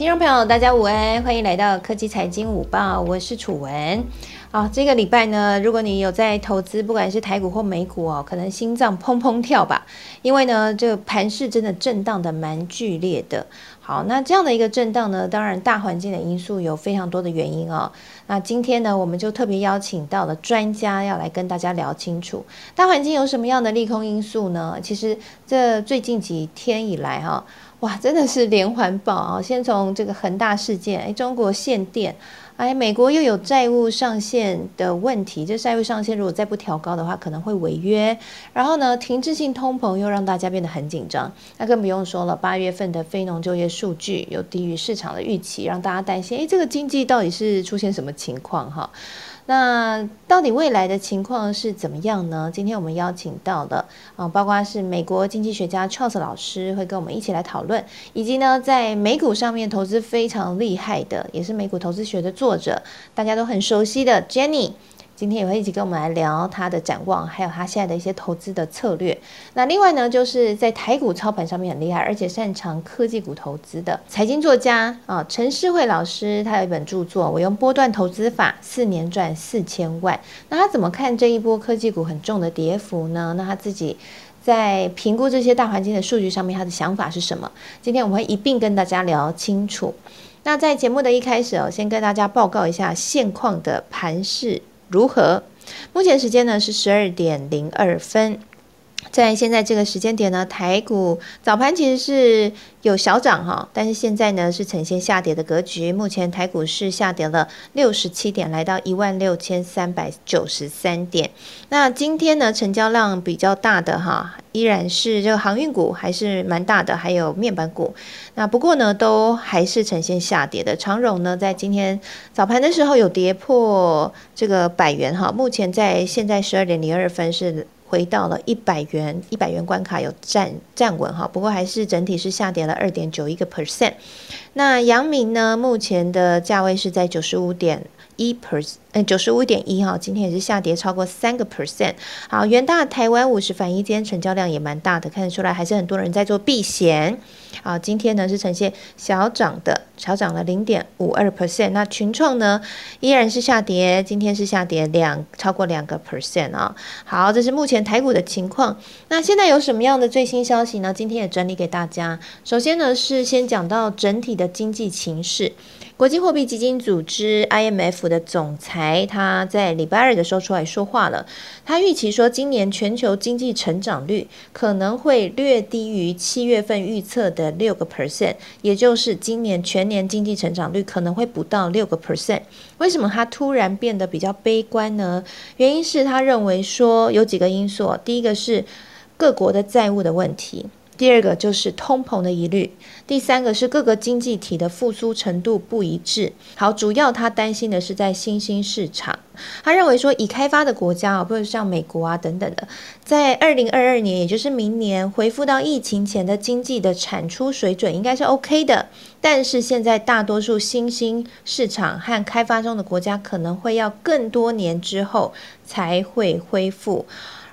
听众朋友，大家午安，欢迎来到科技财经午报，我是楚文。啊，这个礼拜呢，如果你有在投资，不管是台股或美股哦，可能心脏砰砰跳吧，因为呢，这个盘势真的震荡的蛮剧烈的。好，那这样的一个震荡呢，当然大环境的因素有非常多的原因哦。那今天呢，我们就特别邀请到了专家要来跟大家聊清楚，大环境有什么样的利空因素呢？其实这最近几天以来哈，哇，真的是连环爆啊！先从这个恒大事件，哎，中国限电。哎，美国又有债务上限的问题，这债务上限如果再不调高的话，可能会违约。然后呢，停滞性通膨又让大家变得很紧张。那更不用说了，八月份的非农就业数据又低于市场的预期，让大家担心，哎，这个经济到底是出现什么情况哈？那到底未来的情况是怎么样呢？今天我们邀请到了啊，包括是美国经济学家 Charles 老师会跟我们一起来讨论，以及呢，在美股上面投资非常厉害的，也是美股投资学的作者，大家都很熟悉的 Jenny。今天也会一起跟我们来聊他的展望，还有他现在的一些投资的策略。那另外呢，就是在台股操盘上面很厉害，而且擅长科技股投资的财经作家啊，陈世慧老师，他有一本著作《我用波段投资法，四年赚四千万》。那他怎么看这一波科技股很重的跌幅呢？那他自己在评估这些大环境的数据上面，他的想法是什么？今天我们会一并跟大家聊清楚。那在节目的一开始哦，先跟大家报告一下现况的盘势。如何？目前时间呢是十二点零二分，在现在这个时间点呢，台股早盘其实是。有小涨哈，但是现在呢是呈现下跌的格局。目前台股是下跌了六十七点，来到一万六千三百九十三点。那今天呢成交量比较大的哈，依然是这个航运股还是蛮大的，还有面板股。那不过呢都还是呈现下跌的。长荣呢在今天早盘的时候有跌破这个百元哈，目前在现在十二点零二分是。回到了一百元，一百元关卡有站站稳哈，不过还是整体是下跌了二点九一个 percent。那阳明呢，目前的价位是在九十五点一 percent，嗯，九十五点一哈，今天也是下跌超过三个 percent。好，元大台湾五十反一天成交量也蛮大的，看得出来还是很多人在做避险。好，今天呢是呈现小涨的，小涨了零点五二 percent。那群创呢依然是下跌，今天是下跌两超过两个 percent 啊。好，这是目前台股的情况。那现在有什么样的最新消息呢？今天也整理给大家。首先呢是先讲到整体的经济情势。国际货币基金组织 IMF 的总裁他在礼拜二的时候出来说话了，他预期说今年全球经济成长率可能会略低于七月份预测的六个 percent，也就是今年全年经济成长率可能会不到六个 percent。为什么他突然变得比较悲观呢？原因是他认为说有几个因素，第一个是各国的债务的问题。第二个就是通膨的疑虑，第三个是各个经济体的复苏程度不一致。好，主要他担心的是在新兴市场，他认为说已开发的国家啊，比如像美国啊等等的，在二零二二年，也就是明年恢复到疫情前的经济的产出水准应该是 OK 的。但是现在大多数新兴市场和开发中的国家可能会要更多年之后才会恢复。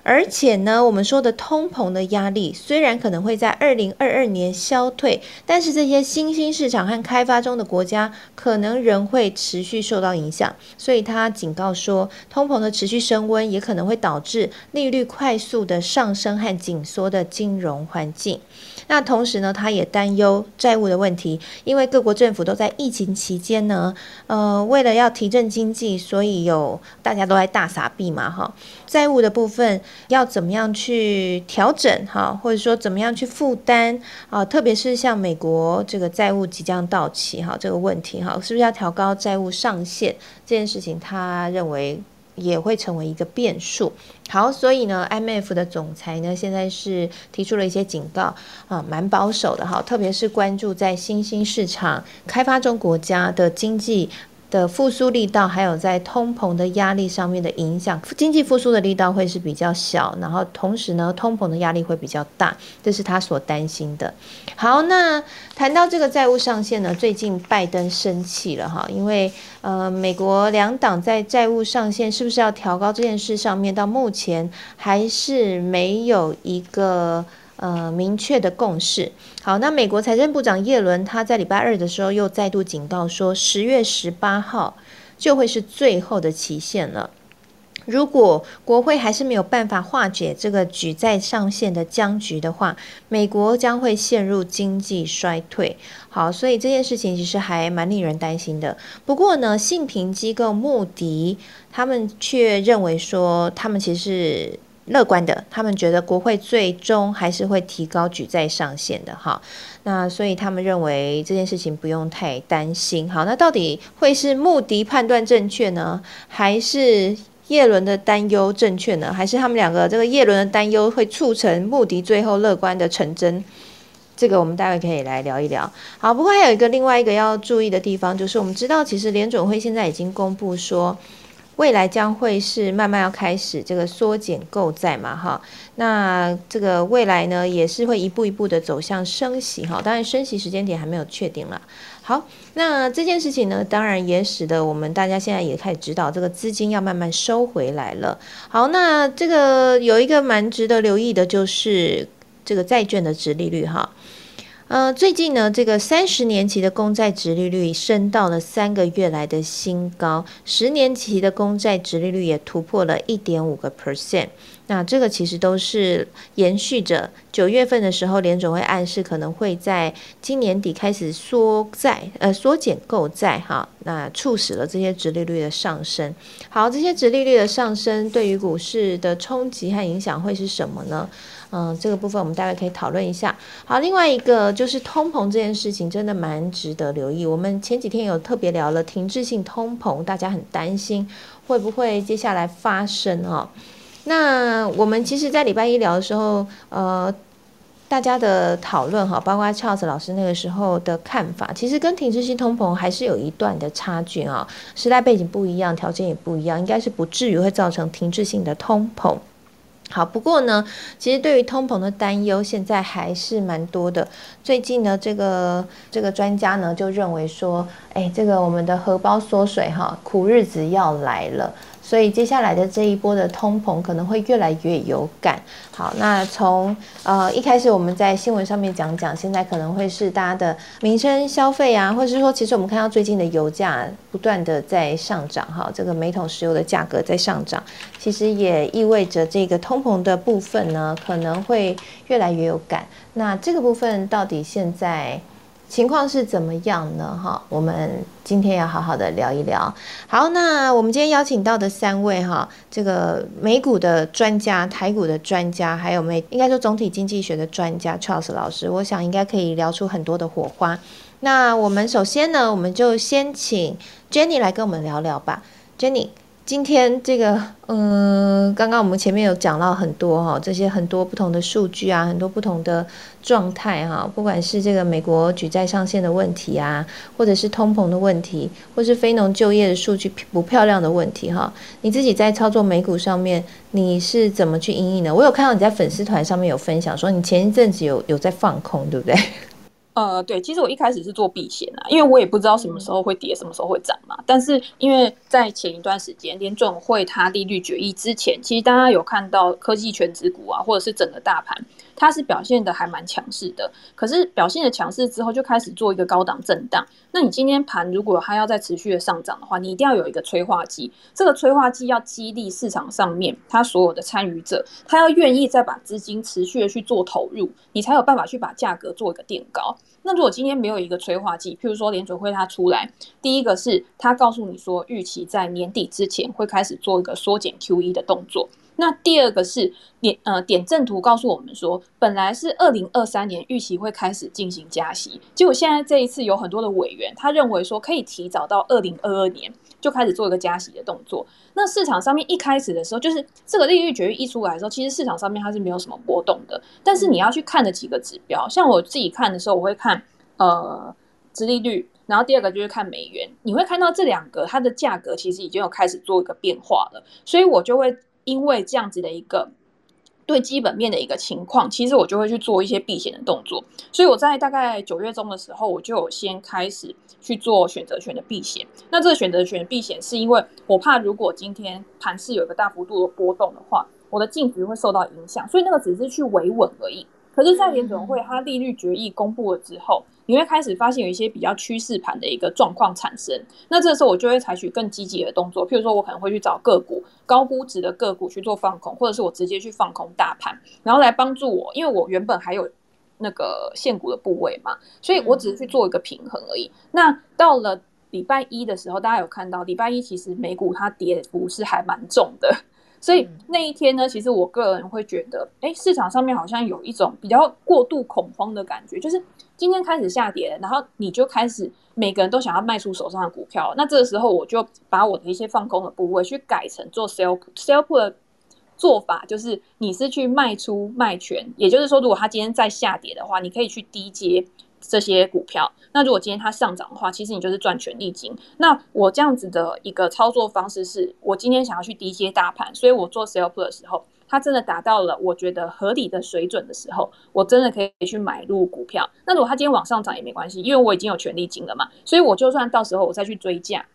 而且呢，我们说的通膨的压力虽然可能会在二零二二年消退，但是这些新兴市场和开发中的国家可能仍会持续受到影响。所以他警告说，通膨的持续升温也可能会导致利率快速的上升和紧缩的金融环境。那同时呢，他也担忧债务的问题，因为各国政府都在疫情期间呢，呃，为了要提振经济，所以有大家都在大撒币嘛，哈，债务的部分。要怎么样去调整哈，或者说怎么样去负担啊？特别是像美国这个债务即将到期哈，这个问题哈，是不是要调高债务上限这件事情，他认为也会成为一个变数。好，所以呢，IMF 的总裁呢现在是提出了一些警告啊，蛮保守的哈，特别是关注在新兴市场、开发中国家的经济。的复苏力道，还有在通膨的压力上面的影响，经济复苏的力道会是比较小，然后同时呢，通膨的压力会比较大，这是他所担心的。好，那谈到这个债务上限呢，最近拜登生气了哈，因为呃，美国两党在债务上限是不是要调高这件事上面，到目前还是没有一个。呃明确的共识。好，那美国财政部长耶伦他在礼拜二的时候又再度警告说，十月十八号就会是最后的期限了。如果国会还是没有办法化解这个举债上限的僵局的话，美国将会陷入经济衰退。好，所以这件事情其实还蛮令人担心的。不过呢，信评机构穆迪他们却认为说，他们其实是乐观的，他们觉得国会最终还是会提高举债上限的。哈，那所以他们认为这件事情不用太担心。好，那到底会是穆迪判断正确呢，还是？叶伦的担忧正确呢，还是他们两个这个叶伦的担忧会促成穆迪最后乐观的成真？这个我们待会可以来聊一聊。好，不过还有一个另外一个要注意的地方，就是我们知道，其实联准会现在已经公布说。未来将会是慢慢要开始这个缩减购债嘛，哈，那这个未来呢也是会一步一步的走向升息，哈，当然升息时间点还没有确定了。好，那这件事情呢，当然也使得我们大家现在也开始知道这个资金要慢慢收回来了。好，那这个有一个蛮值得留意的就是这个债券的值利率，哈。呃，最近呢，这个三十年期的公债值利率升到了三个月来的新高，十年期的公债值利率也突破了一点五个 percent。那这个其实都是延续着九月份的时候，联总会暗示可能会在今年底开始缩债，呃，缩减购债，哈，那促使了这些值利率的上升。好，这些值利率的上升对于股市的冲击和影响会是什么呢？嗯，这个部分我们大概可以讨论一下。好，另外一个就是通膨这件事情，真的蛮值得留意。我们前几天有特别聊了停滞性通膨，大家很担心会不会接下来发生哦。那我们其实，在礼拜一聊的时候，呃，大家的讨论哈，包括 Charles 老师那个时候的看法，其实跟停滞性通膨还是有一段的差距啊。时代背景不一样，条件也不一样，应该是不至于会造成停滞性的通膨。好，不过呢，其实对于通膨的担忧，现在还是蛮多的。最近呢，这个这个专家呢就认为说，哎，这个我们的荷包缩水哈，苦日子要来了。所以接下来的这一波的通膨可能会越来越有感。好，那从呃一开始我们在新闻上面讲讲，现在可能会是大家的民生消费啊，或者是说，其实我们看到最近的油价不断的在上涨，哈，这个每桶石油的价格在上涨，其实也意味着这个通膨的部分呢可能会越来越有感。那这个部分到底现在？情况是怎么样呢？哈，我们今天要好好的聊一聊。好，那我们今天邀请到的三位哈，这个美股的专家、台股的专家，还有美应该说总体经济学的专家 Charles 老师，我想应该可以聊出很多的火花。那我们首先呢，我们就先请 Jenny 来跟我们聊聊吧，Jenny。今天这个，嗯，刚刚我们前面有讲到很多哈，这些很多不同的数据啊，很多不同的状态哈，不管是这个美国举债上限的问题啊，或者是通膨的问题，或是非农就业的数据不漂亮的问题哈，你自己在操作美股上面，你是怎么去应应的？我有看到你在粉丝团上面有分享，说你前一阵子有有在放空，对不对？呃，对，其实我一开始是做避险啊，因为我也不知道什么时候会跌，什么时候会涨嘛。但是因为在前一段时间联准会它利率决议之前，其实大家有看到科技全指股啊，或者是整个大盘。它是表现的还蛮强势的，可是表现的强势之后就开始做一个高档震荡。那你今天盘如果它要再持续的上涨的话，你一定要有一个催化剂，这个催化剂要激励市场上面它所有的参与者，他要愿意再把资金持续的去做投入，你才有办法去把价格做一个垫高。那如果今天没有一个催化剂，譬如说联准会它出来，第一个是它告诉你说预期在年底之前会开始做一个缩减 QE 的动作。那第二个是点呃点阵图告诉我们说，本来是二零二三年预期会开始进行加息，结果现在这一次有很多的委员他认为说可以提早到二零二二年就开始做一个加息的动作。那市场上面一开始的时候，就是这个利率决议一出来的时候，其实市场上面它是没有什么波动的。但是你要去看的几个指标，像我自己看的时候，我会看呃，殖利率，然后第二个就是看美元，你会看到这两个它的价格其实已经有开始做一个变化了，所以我就会。因为这样子的一个对基本面的一个情况，其实我就会去做一些避险的动作。所以我在大概九月中的时候，我就先开始去做选择权的避险。那这个选择权避险是因为我怕如果今天盘市有一个大幅度的波动的话，我的净值会受到影响，所以那个只是去维稳而已。可是，在联准会它利率决议公布了之后，你会开始发现有一些比较趋势盘的一个状况产生。那这时候，我就会采取更积极的动作，譬如说我可能会去找个股高估值的个股去做放空，或者是我直接去放空大盘，然后来帮助我，因为我原本还有那个现股的部位嘛，所以我只是去做一个平衡而已。那到了礼拜一的时候，大家有看到礼拜一其实美股它跌幅是还蛮重的。所以那一天呢，其实我个人会觉得，哎，市场上面好像有一种比较过度恐慌的感觉，就是今天开始下跌，然后你就开始每个人都想要卖出手上的股票。那这个时候，我就把我的一些放空的部位去改成做 sell sell put 的做法，就是你是去卖出卖权，也就是说，如果它今天再下跌的话，你可以去低接。这些股票，那如果今天它上涨的话，其实你就是赚权利金。那我这样子的一个操作方式是，我今天想要去低接大盘，所以我做 sell put 的时候，它真的达到了我觉得合理的水准的时候，我真的可以去买入股票。那如果它今天往上涨也没关系，因为我已经有权利金了嘛，所以我就算到时候我再去追价。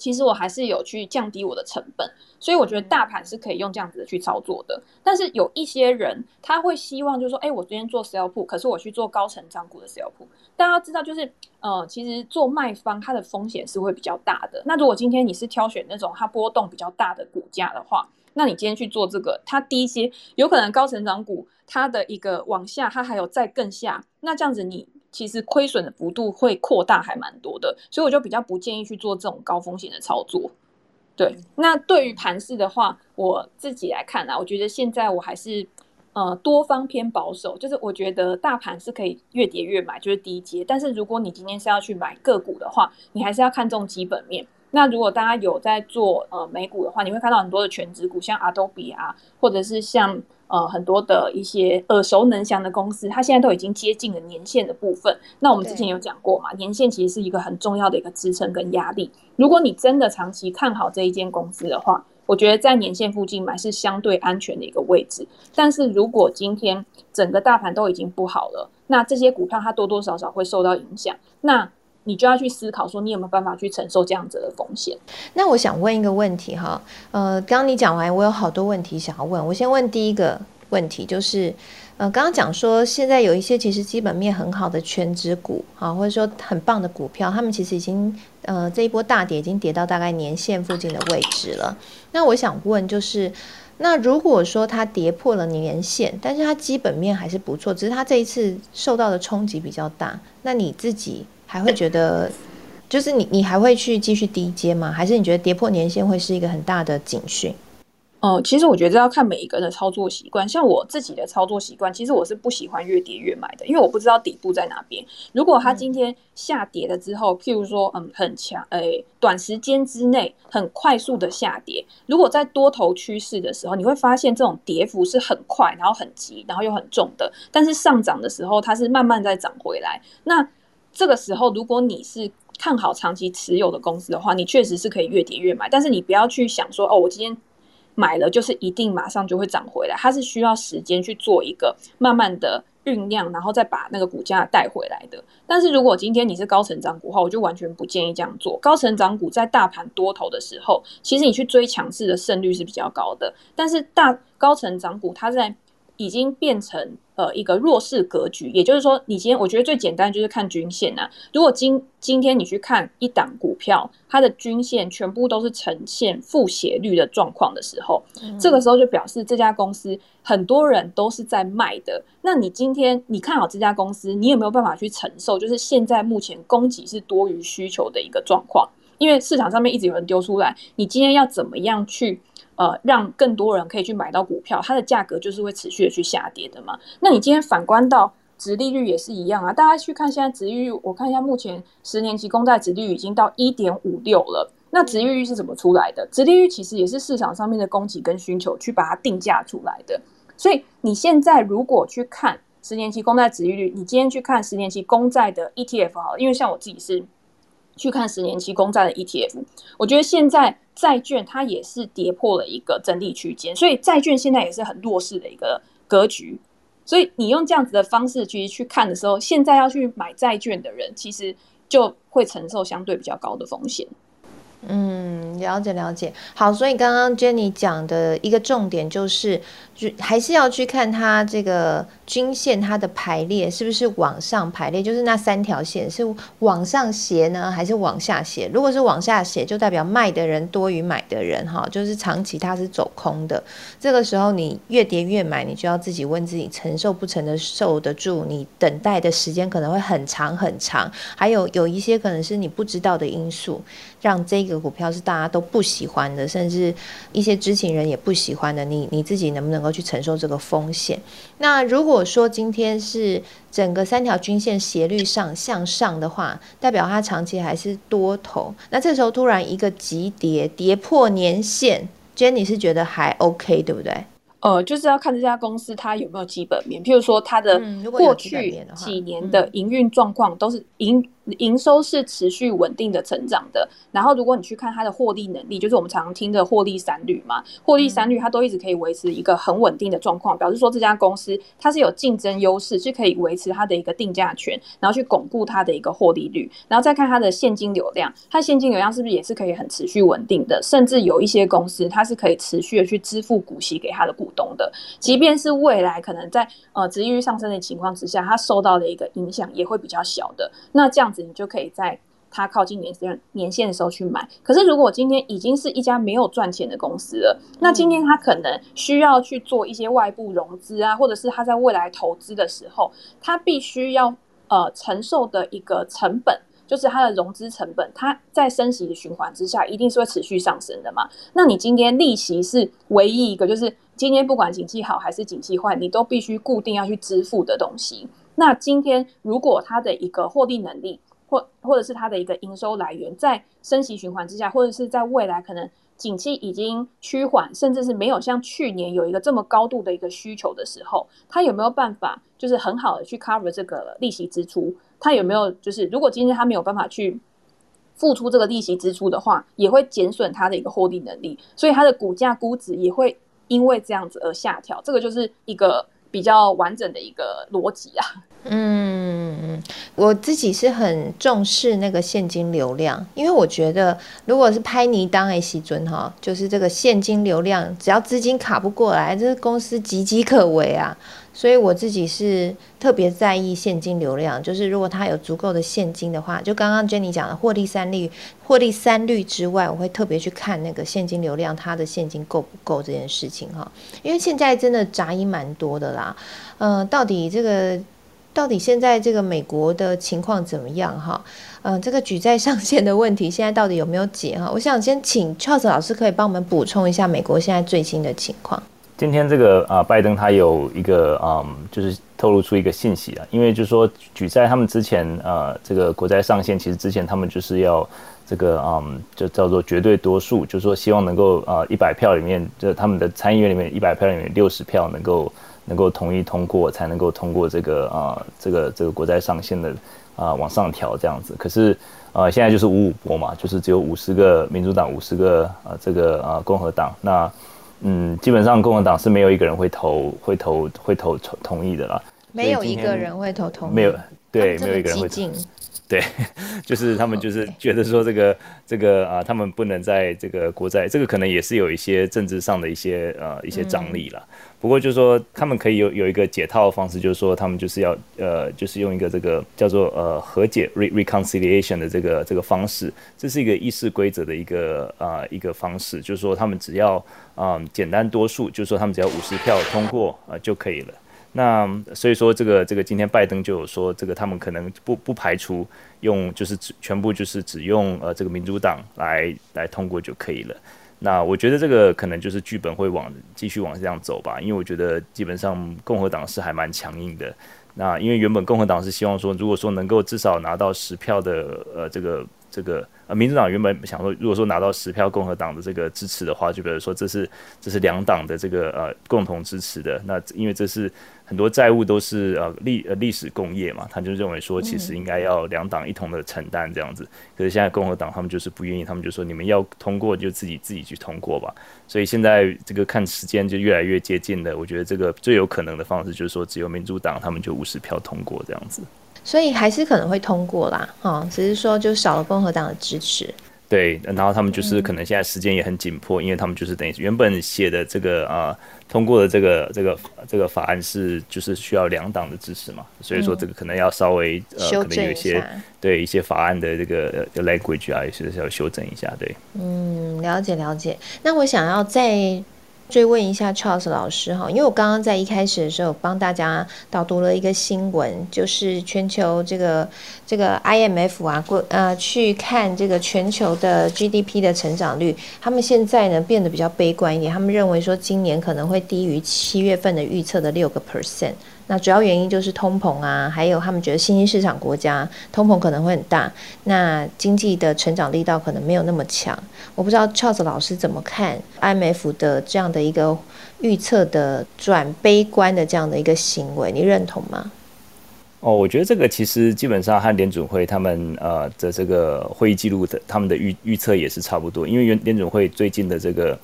其实我还是有去降低我的成本，所以我觉得大盘是可以用这样子的去操作的。但是有一些人他会希望，就是说，哎，我今天做 sell put，可是我去做高成长股的 sell put。大家知道，就是呃，其实做卖方它的风险是会比较大的。那如果今天你是挑选那种它波动比较大的股价的话，那你今天去做这个，它低一些，有可能高成长股它的一个往下，它还有再更下，那这样子你。其实亏损的幅度会扩大，还蛮多的，所以我就比较不建议去做这种高风险的操作。对，那对于盘势的话，我自己来看啊，我觉得现在我还是呃多方偏保守，就是我觉得大盘是可以越跌越买，就是低阶。但是如果你今天是要去买个股的话，你还是要看重基本面。那如果大家有在做呃美股的话，你会看到很多的全职股，像 Adobe 啊，或者是像。呃，很多的一些耳熟能详的公司，它现在都已经接近了年限的部分。那我们之前有讲过嘛，年限其实是一个很重要的一个支撑跟压力。如果你真的长期看好这一间公司的话，我觉得在年限附近买是相对安全的一个位置。但是如果今天整个大盘都已经不好了，那这些股票它多多少少会受到影响。那你就要去思考说，你有没有办法去承受这样子的风险？那我想问一个问题哈，呃，刚你讲完，我有好多问题想要问。我先问第一个问题，就是，呃，刚刚讲说，现在有一些其实基本面很好的全职股啊，或者说很棒的股票，他们其实已经，呃，这一波大跌已经跌到大概年线附近的位置了。那我想问，就是，那如果说它跌破了年线，但是它基本面还是不错，只是它这一次受到的冲击比较大，那你自己？还会觉得，就是你，你还会去继续低阶吗？还是你觉得跌破年限会是一个很大的警讯？哦，其实我觉得要看每一个人的操作习惯。像我自己的操作习惯，其实我是不喜欢越跌越买的，因为我不知道底部在哪边。如果它今天下跌了之后，譬如说，嗯，很强，诶，短时间之内很快速的下跌，如果在多头趋势的时候，你会发现这种跌幅是很快，然后很急，然后又很重的。但是上涨的时候，它是慢慢在涨回来。那这个时候，如果你是看好长期持有的公司的话，你确实是可以越跌越买。但是你不要去想说，哦，我今天买了就是一定马上就会涨回来，它是需要时间去做一个慢慢的酝酿，然后再把那个股价带回来的。但是如果今天你是高成长股的话，我就完全不建议这样做。高成长股在大盘多头的时候，其实你去追强势的胜率是比较高的。但是大高成长股它在已经变成呃一个弱势格局，也就是说，你今天我觉得最简单就是看均线呐。如果今今天你去看一档股票，它的均线全部都是呈现负斜率的状况的时候，这个时候就表示这家公司很多人都是在卖的。那你今天你看好这家公司，你有没有办法去承受？就是现在目前供给是多于需求的一个状况，因为市场上面一直有人丢出来，你今天要怎么样去？呃，让更多人可以去买到股票，它的价格就是会持续的去下跌的嘛。那你今天反观到殖利率也是一样啊，大家去看现在殖利率，我看一下目前十年期公债殖利率已经到一点五六了。那殖利率是怎么出来的？殖利率其实也是市场上面的供给跟需求去把它定价出来的。所以你现在如果去看十年期公债殖利率，你今天去看十年期公债的 ETF 好，因为像我自己是。去看十年期公债的 ETF，我觉得现在债券它也是跌破了一个整理区间，所以债券现在也是很弱势的一个格局。所以你用这样子的方式去去看的时候，现在要去买债券的人，其实就会承受相对比较高的风险。嗯，了解了解。好，所以刚刚 Jenny 讲的一个重点就是，就还是要去看它这个均线它的排列是不是往上排列，就是那三条线是往上斜呢，还是往下斜？如果是往下斜，就代表卖的人多于买的人，哈，就是长期它是走空的。这个时候你越跌越买，你就要自己问自己承受不承的受得住？你等待的时间可能会很长很长，还有有一些可能是你不知道的因素，让这个股票是大家都不喜欢的，甚至一些知情人也不喜欢的。你你自己能不能够去承受这个风险？那如果说今天是整个三条均线斜率上向上的话，代表它长期还是多头。那这时候突然一个急跌，跌破年线。Jenny 是觉得还 OK，对不对？呃，就是要看这家公司它有没有基本面，譬如说它的过去几年的营运状况都是营。营收是持续稳定的成长的，然后如果你去看它的获利能力，就是我们常听的获利三率嘛，获利三率它都一直可以维持一个很稳定的状况，表示说这家公司它是有竞争优势，是可以维持它的一个定价权，然后去巩固它的一个获利率，然后再看它的现金流量，它现金流量是不是也是可以很持续稳定的，甚至有一些公司它是可以持续的去支付股息给它的股东的，即便是未来可能在呃值利率上升的情况之下，它受到的一个影响也会比较小的，那这样子。你就可以在它靠近年线年限的时候去买。可是，如果今天已经是一家没有赚钱的公司了，那今天它可能需要去做一些外部融资啊，或者是它在未来投资的时候，它必须要呃承受的一个成本，就是它的融资成本，它在升息的循环之下，一定是会持续上升的嘛。那你今天利息是唯一一个，就是今天不管景气好还是景气坏，你都必须固定要去支付的东西。那今天如果它的一个获利能力，或或者是它的一个营收来源，在升息循环之下，或者是在未来可能景气已经趋缓，甚至是没有像去年有一个这么高度的一个需求的时候，它有没有办法就是很好的去 cover 这个利息支出？它有没有就是如果今天它没有办法去付出这个利息支出的话，也会减损它的一个获利能力，所以它的股价估值也会因为这样子而下调。这个就是一个比较完整的一个逻辑啊。嗯，我自己是很重视那个现金流量，因为我觉得如果是拍泥当 A 西尊哈，就是这个现金流量，只要资金卡不过来，这个公司岌岌可危啊。所以我自己是特别在意现金流量，就是如果它有足够的现金的话，就刚刚 Jenny 讲的获利三率、获利三率之外，我会特别去看那个现金流量，它的现金够不够这件事情哈。因为现在真的杂音蛮多的啦，嗯，到底这个。到底现在这个美国的情况怎么样哈？嗯，这个举债上限的问题现在到底有没有解哈？我想先请 Charles 老师可以帮我们补充一下美国现在最新的情况。今天这个啊，拜登他有一个嗯，就是透露出一个信息啊，因为就是说举债他们之前呃，这个国债上限其实之前他们就是要这个嗯，就叫做绝对多数，就是说希望能够啊一百票里面，就他们的参议院里面一百票里面六十票能够。能够同意通过，才能够通过这个啊，这个这个国债上限的啊往上调这样子。可是呃，现在就是五五波嘛，就是只有五十个民主党，五十个呃这个啊共和党。那嗯，基本上共和党是没有一个人会投会投会投同意的啦。没有一个人会投同意。没有，对，没有一个人会。对，就是他们就是觉得说这个这个啊，他们不能在这个国债，这个可能也是有一些政治上的一些呃一些张力了。不过就是说，他们可以有有一个解套的方式，就是说他们就是要呃，就是用一个这个叫做呃和解 re reconciliation 的这个这个方式，这是一个议事规则的一个啊一个方式，就是说他们只要啊简单多数，就是说他们只要五十票通过啊就可以了。那所以说，这个这个今天拜登就有说，这个他们可能不不排除用就是只全部就是只用呃这个民主党来来通过就可以了。那我觉得这个可能就是剧本会往继续往这样走吧，因为我觉得基本上共和党是还蛮强硬的。那因为原本共和党是希望说，如果说能够至少拿到十票的呃这个这个。呃，民主党原本想说，如果说拿到十票共和党的这个支持的话，就比如说这是这是两党的这个呃共同支持的，那因为这是很多债务都是呃历呃历史共业嘛，他就认为说其实应该要两党一同的承担这样子。可是现在共和党他们就是不愿意，他们就说你们要通过就自己自己去通过吧。所以现在这个看时间就越来越接近的，我觉得这个最有可能的方式就是说只有民主党他们就五十票通过这样子。所以还是可能会通过啦，哈，只是说就少了共和党的支持。对，然后他们就是可能现在时间也很紧迫，因为他们就是等于原本写的这个啊通过的这个这个这个法案是就是需要两党的支持嘛，所以说这个可能要稍微呃可能有一些对一些法案的这个 language 啊也是要修正一下，对。嗯，了解了解。那我想要再。追问一下 Charles 老师哈，因为我刚刚在一开始的时候帮大家导读了一个新闻，就是全球这个这个 IMF 啊，过呃去看这个全球的 GDP 的成长率，他们现在呢变得比较悲观一点，他们认为说今年可能会低于七月份的预测的六个 percent。那主要原因就是通膨啊，还有他们觉得新兴市场国家通膨可能会很大，那经济的成长力道可能没有那么强。我不知道 Charles 老师怎么看 IMF 的这样的一个预测的转悲观的这样的一个行为，你认同吗？哦，我觉得这个其实基本上和联准会他们呃的这个会议记录的他们的预预测也是差不多，因为联联准会最近的这个。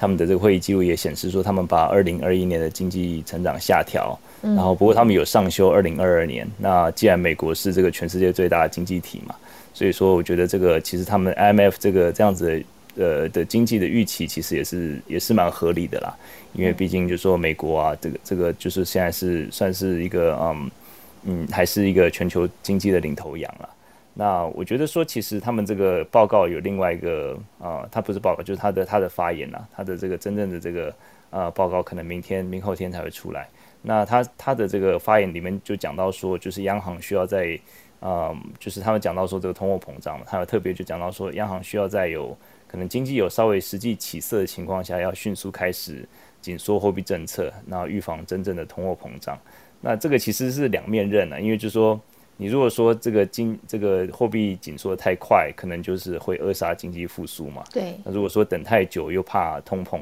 他们的这个会议记录也显示说，他们把二零二一年的经济成长下调，然后不过他们有上修二零二二年。那既然美国是这个全世界最大的经济体嘛，所以说我觉得这个其实他们 IMF 这个这样子的呃的经济的预期其实也是也是蛮合理的啦，因为毕竟就说美国啊，这个这个就是现在是算是一个嗯嗯还是一个全球经济的领头羊了。那我觉得说，其实他们这个报告有另外一个啊，他不是报告，就是他的他的发言呐，他的这个真正的这个呃报告，可能明天明后天才会出来。那他他的这个发言里面就讲到说，就是央行需要在呃，就是他们讲到说这个通货膨胀，他有特别就讲到说，央行需要在有可能经济有稍微实际起色的情况下，要迅速开始紧缩货币政策，然后预防真正的通货膨胀。那这个其实是两面刃啊，因为就是说。你如果说这个经这个货币紧缩的太快，可能就是会扼杀经济复苏嘛。对。那如果说等太久，又怕通膨，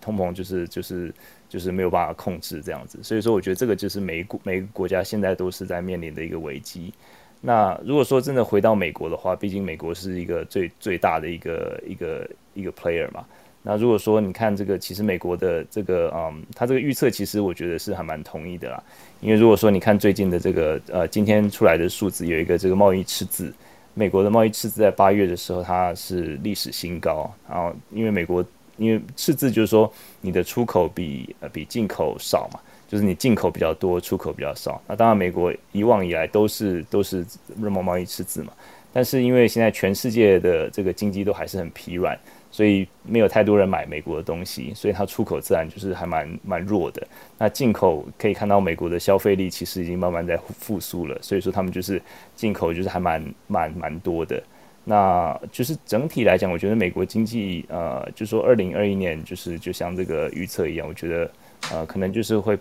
通膨就是就是就是没有办法控制这样子。所以说，我觉得这个就是每国每个国家现在都是在面临的一个危机。那如果说真的回到美国的话，毕竟美国是一个最最大的一个一个一个 player 嘛。那如果说你看这个，其实美国的这个，嗯，它这个预测其实我觉得是还蛮同意的啦。因为如果说你看最近的这个，呃，今天出来的数字有一个这个贸易赤字，美国的贸易赤字在八月的时候它是历史新高。然后因为美国因为赤字就是说你的出口比呃比进口少嘛，就是你进口比较多，出口比较少。那当然美国以往以来都是都是日贸贸易赤字嘛，但是因为现在全世界的这个经济都还是很疲软。所以没有太多人买美国的东西，所以它出口自然就是还蛮蛮弱的。那进口可以看到美国的消费力其实已经慢慢在复苏了，所以说他们就是进口就是还蛮蛮蛮多的。那就是整体来讲，我觉得美国经济呃，就说二零二一年就是就像这个预测一样，我觉得呃可能就是会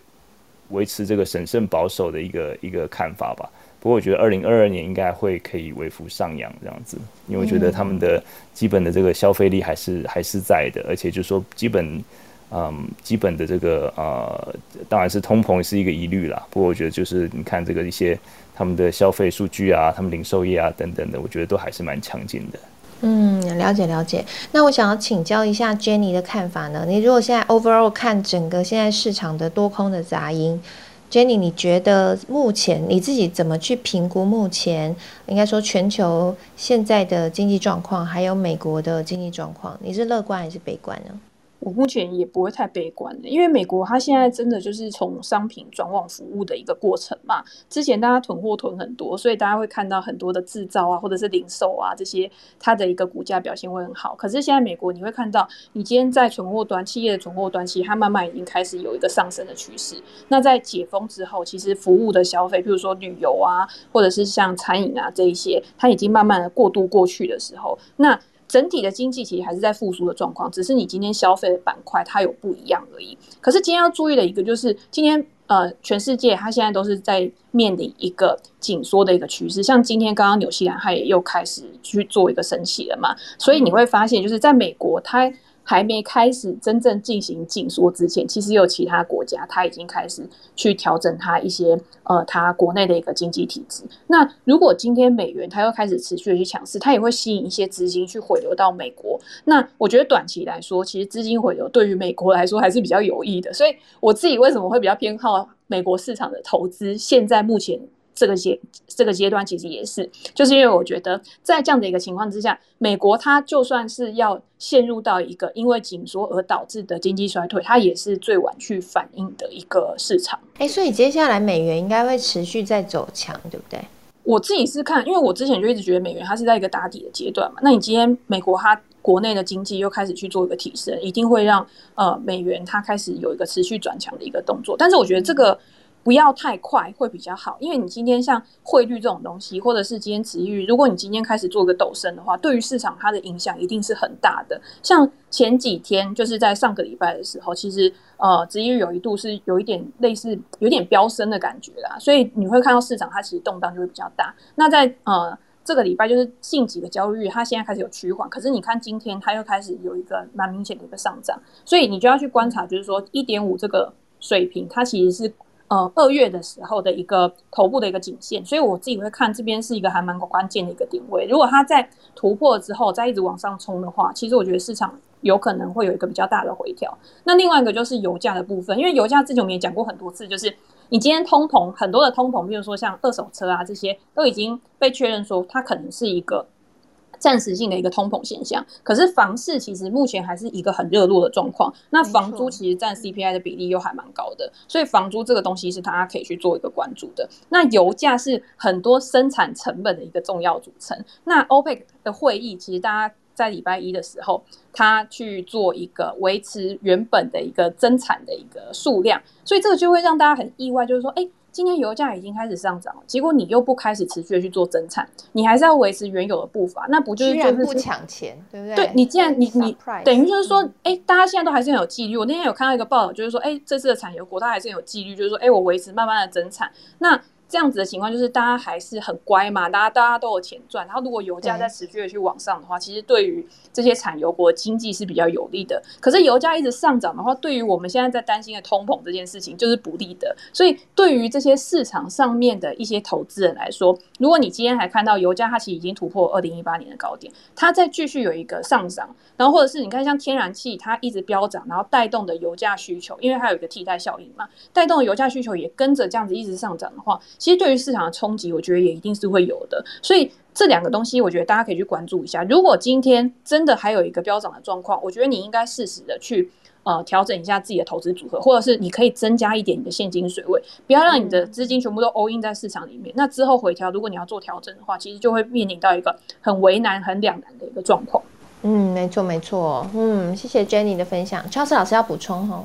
维持这个审慎保守的一个一个看法吧。不过我觉得二零二二年应该会可以微幅上扬这样子，因为我觉得他们的基本的这个消费力还是还是在的，而且就说基本，嗯，基本的这个呃，当然是通膨是一个疑虑啦。不过我觉得就是你看这个一些他们的消费数据啊，他们零售业啊等等的，我觉得都还是蛮强劲的。嗯，了解了解。那我想要请教一下 Jenny 的看法呢？你如果现在 overall 看整个现在市场的多空的杂音。Jenny，你觉得目前你自己怎么去评估目前应该说全球现在的经济状况，还有美国的经济状况？你是乐观还是悲观呢？我目前也不会太悲观的，因为美国它现在真的就是从商品转往服务的一个过程嘛。之前大家囤货囤很多，所以大家会看到很多的制造啊，或者是零售啊这些，它的一个股价表现会很好。可是现在美国你会看到，你今天在存货端，企业的存货端，其实它慢慢已经开始有一个上升的趋势。那在解封之后，其实服务的消费，比如说旅游啊，或者是像餐饮啊这一些，它已经慢慢的过渡过去的时候，那。整体的经济其实还是在复苏的状况，只是你今天消费的板块它有不一样而已。可是今天要注意的一个就是，今天呃，全世界它现在都是在面临一个紧缩的一个趋势。像今天刚刚纽西兰它也又开始去做一个升息了嘛，所以你会发现，就是在美国它。还没开始真正进行紧缩之前，其实有其他国家，它已经开始去调整它一些呃，它国内的一个经济体制。那如果今天美元它又开始持续的去强势，它也会吸引一些资金去回流到美国。那我觉得短期来说，其实资金回流对于美国来说还是比较有益的。所以我自己为什么会比较偏好美国市场的投资？现在目前这个阶这个阶段其实也是，就是因为我觉得在这样的一个情况之下，美国它就算是要陷入到一个因为紧缩而导致的经济衰退，它也是最晚去反应的一个市场。哎，所以接下来美元应该会持续在走强，对不对？我自己是看，因为我之前就一直觉得美元它是在一个打底的阶段嘛。那你今天美国它国内的经济又开始去做一个提升，一定会让呃美元它开始有一个持续转强的一个动作。但是我觉得这个。不要太快会比较好，因为你今天像汇率这种东西，或者是今天值率，如果你今天开始做个陡升的话，对于市场它的影响一定是很大的。像前几天就是在上个礼拜的时候，其实呃，值率有一度是有一点类似有点飙升的感觉啦，所以你会看到市场它其实动荡就会比较大。那在呃这个礼拜就是近几个交易日，它现在开始有趋缓，可是你看今天它又开始有一个蛮明显的一个上涨，所以你就要去观察，就是说一点五这个水平，它其实是。呃，二月的时候的一个头部的一个颈线，所以我自己会看这边是一个还蛮关键的一个点位。如果它在突破之后再一直往上冲的话，其实我觉得市场有可能会有一个比较大的回调。那另外一个就是油价的部分，因为油价之前我们也讲过很多次，就是你今天通膨很多的通膨，比如说像二手车啊这些，都已经被确认说它可能是一个。暂时性的一个通膨现象，可是房市其实目前还是一个很热络的状况。那房租其实占 CPI 的比例又还蛮高的，所以房租这个东西是大家可以去做一个关注的。那油价是很多生产成本的一个重要组成。那 OPEC 的会议其实大家在礼拜一的时候，他去做一个维持原本的一个增产的一个数量，所以这个就会让大家很意外，就是说，哎。今天油价已经开始上涨了，结果你又不开始持续的去做增产，你还是要维持原有的步伐，那不就是就是不抢钱，对不对？对你既然你你等于就是说，哎，大家现在都还是很有纪律。我那天有看到一个报道，就是说，哎，这次的产油国它还是很有纪律，就是说，哎，我维持慢慢的增产，那。这样子的情况就是大家还是很乖嘛，大家大家都有钱赚。然后如果油价在持续的去往上的话，其实对于这些产油国经济是比较有利的。可是油价一直上涨的话，对于我们现在在担心的通膨这件事情就是不利的。所以对于这些市场上面的一些投资人来说，如果你今天还看到油价它其实已经突破二零一八年的高点，它再继续有一个上涨，然后或者是你看像天然气它一直飙涨，然后带动的油价需求，因为它有一个替代效应嘛，带动的油价需求也跟着这样子一直上涨的话。其实对于市场的冲击，我觉得也一定是会有的。所以这两个东西，我觉得大家可以去关注一下。如果今天真的还有一个飙涨的状况，我觉得你应该适时的去呃调整一下自己的投资组合，或者是你可以增加一点你的现金水位，不要让你的资金全部都 all in 在市场里面。那之后回调，如果你要做调整的话，其实就会面临到一个很为难、很两难的一个状况。嗯，没错没错。嗯，谢谢 Jenny 的分享。Charles 老师要补充哈。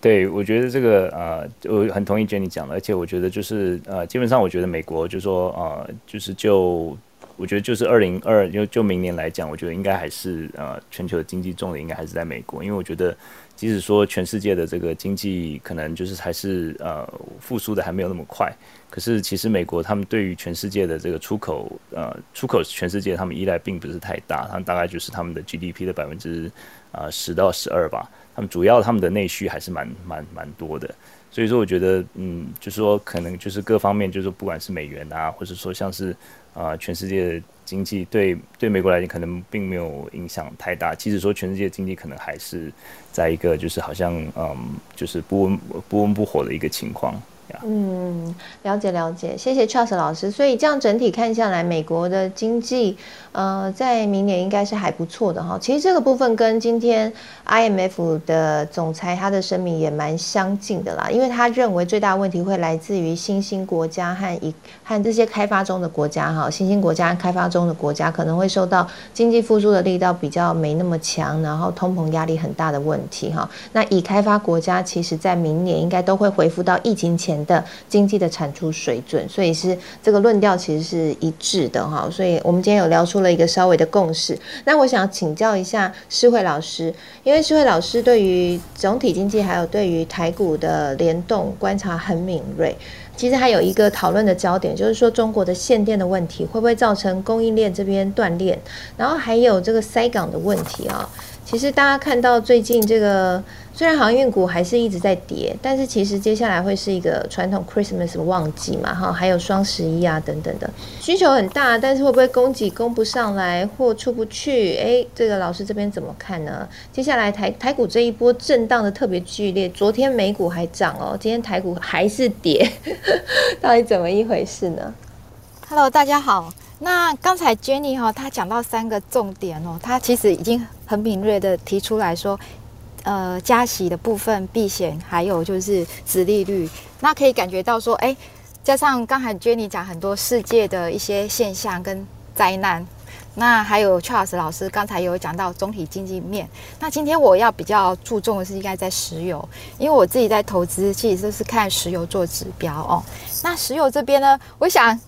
对，我觉得这个呃，我很同意 Jenny 讲的，而且我觉得就是呃，基本上我觉得美国就说呃，就是就我觉得就是二零二就就明年来讲，我觉得应该还是呃，全球的经济重点应该还是在美国，因为我觉得即使说全世界的这个经济可能就是还是呃复苏的还没有那么快，可是其实美国他们对于全世界的这个出口呃出口全世界他们依赖并不是太大，他们大概就是他们的 GDP 的百分之啊十到十二吧。他们主要他们的内需还是蛮蛮蛮多的，所以说我觉得，嗯，就是说可能就是各方面，就是不管是美元啊，或者说像是啊全世界的经济，对对美国来讲可能并没有影响太大。即使说全世界经济可能还是在一个就是好像嗯就是不温不温不火的一个情况。嗯，了解了解，谢谢 Charles 老师。所以这样整体看下来，美国的经济，呃，在明年应该是还不错的哈。其实这个部分跟今天 IMF 的总裁他的声明也蛮相近的啦，因为他认为最大问题会来自于新兴国家和一和这些开发中的国家哈，新兴国家、开发中的国家可能会受到经济复苏的力道比较没那么强，然后通膨压力很大的问题哈。那已开发国家其实在明年应该都会恢复到疫情前。的经济的产出水准，所以是这个论调其实是一致的哈，所以我们今天有聊出了一个稍微的共识。那我想请教一下施慧老师，因为施慧老师对于总体经济还有对于台股的联动观察很敏锐。其实还有一个讨论的焦点，就是说中国的限电的问题会不会造成供应链这边断裂，然后还有这个塞港的问题啊。其实大家看到最近这个。虽然航运股还是一直在跌，但是其实接下来会是一个传统 Christmas 旺季嘛，哈，还有双十一啊等等的需求很大，但是会不会供给供不上来，货出不去？哎，这个老师这边怎么看呢？接下来台台股这一波震荡的特别剧烈，昨天美股还涨哦，今天台股还是跌，到底怎么一回事呢？Hello，大家好。那刚才 Jenny 哈，她讲到三个重点哦，她其实已经很敏锐的提出来说。呃，加息的部分避险，还有就是殖利率，那可以感觉到说，哎，加上刚才 Jenny 讲很多世界的一些现象跟灾难，那还有 Charles 老师刚才有讲到总体经济面，那今天我要比较注重的是应该在石油，因为我自己在投资，其实都是看石油做指标哦。那石油这边呢，我想，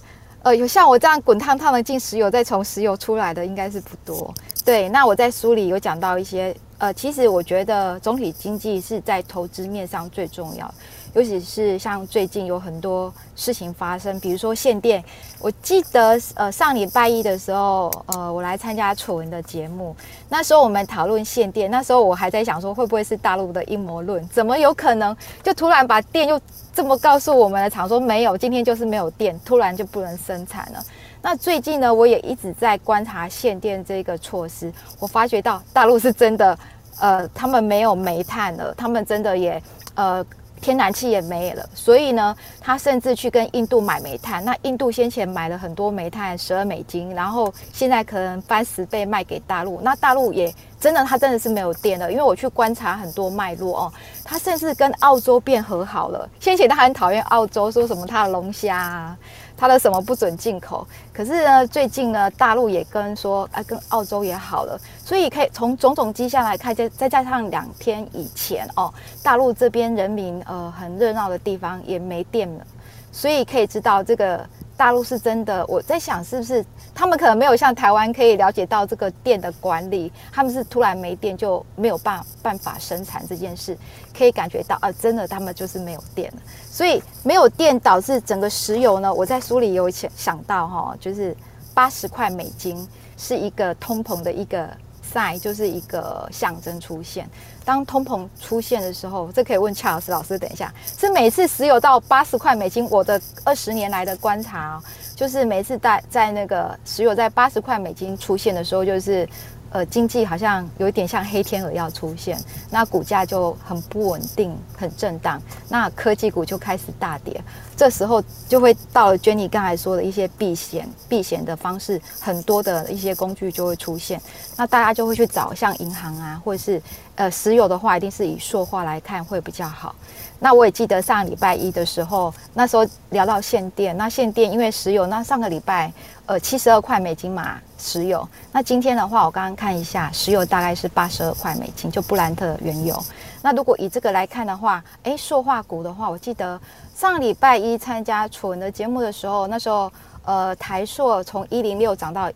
呃，有像我这样滚烫烫的进石油，再从石油出来的应该是不多。对，那我在书里有讲到一些。呃，其实我觉得总体经济是在投资面上最重要，尤其是像最近有很多事情发生，比如说限电。我记得呃上礼拜一的时候，呃我来参加楚文的节目，那时候我们讨论限电，那时候我还在想说会不会是大陆的阴谋论？怎么有可能就突然把电又这么告诉我们的厂说没有，今天就是没有电，突然就不能生产了。那最近呢，我也一直在观察限电这个措施。我发觉到大陆是真的，呃，他们没有煤炭了，他们真的也，呃，天然气也没了。所以呢，他甚至去跟印度买煤炭。那印度先前买了很多煤炭，十二美金，然后现在可能翻十倍卖给大陆。那大陆也真的，他真的是没有电了。因为我去观察很多脉络哦，他甚至跟澳洲变和好了。先前他很讨厌澳洲，说什么他的龙虾。啊。它的什么不准进口？可是呢，最近呢，大陆也跟说，啊，跟澳洲也好了，所以可以从种种迹象来看，再再加上两天以前哦，大陆这边人民呃很热闹的地方也没电了，所以可以知道这个。大陆是真的，我在想是不是他们可能没有像台湾可以了解到这个电的管理，他们是突然没电就没有办办法生产这件事，可以感觉到啊，真的他们就是没有电了，所以没有电导致整个石油呢，我在书里有想想到哈，就是八十块美金是一个通膨的一个。赛就是一个象征出现。当通膨出现的时候，这可以问恰老师老师。等一下，是每次石油到八十块美金，我的二十年来的观察，就是每次在在那个石油在八十块美金出现的时候，就是。呃，经济好像有一点像黑天鹅要出现，那股价就很不稳定、很震荡，那科技股就开始大跌。这时候就会到了 Jenny 刚才说的一些避险、避险的方式，很多的一些工具就会出现。那大家就会去找像银行啊，或者是呃石油的话，一定是以塑化来看会比较好。那我也记得上礼拜一的时候，那时候聊到限电，那限电因为石油，那上个礼拜呃七十二块美金嘛石油，那今天的话我刚刚看一下，石油大概是八十二块美金，就布兰特原油。那如果以这个来看的话，诶，塑化股的话，我记得上礼拜一参加楚文的节目的时候，那时候呃台塑从一零六涨到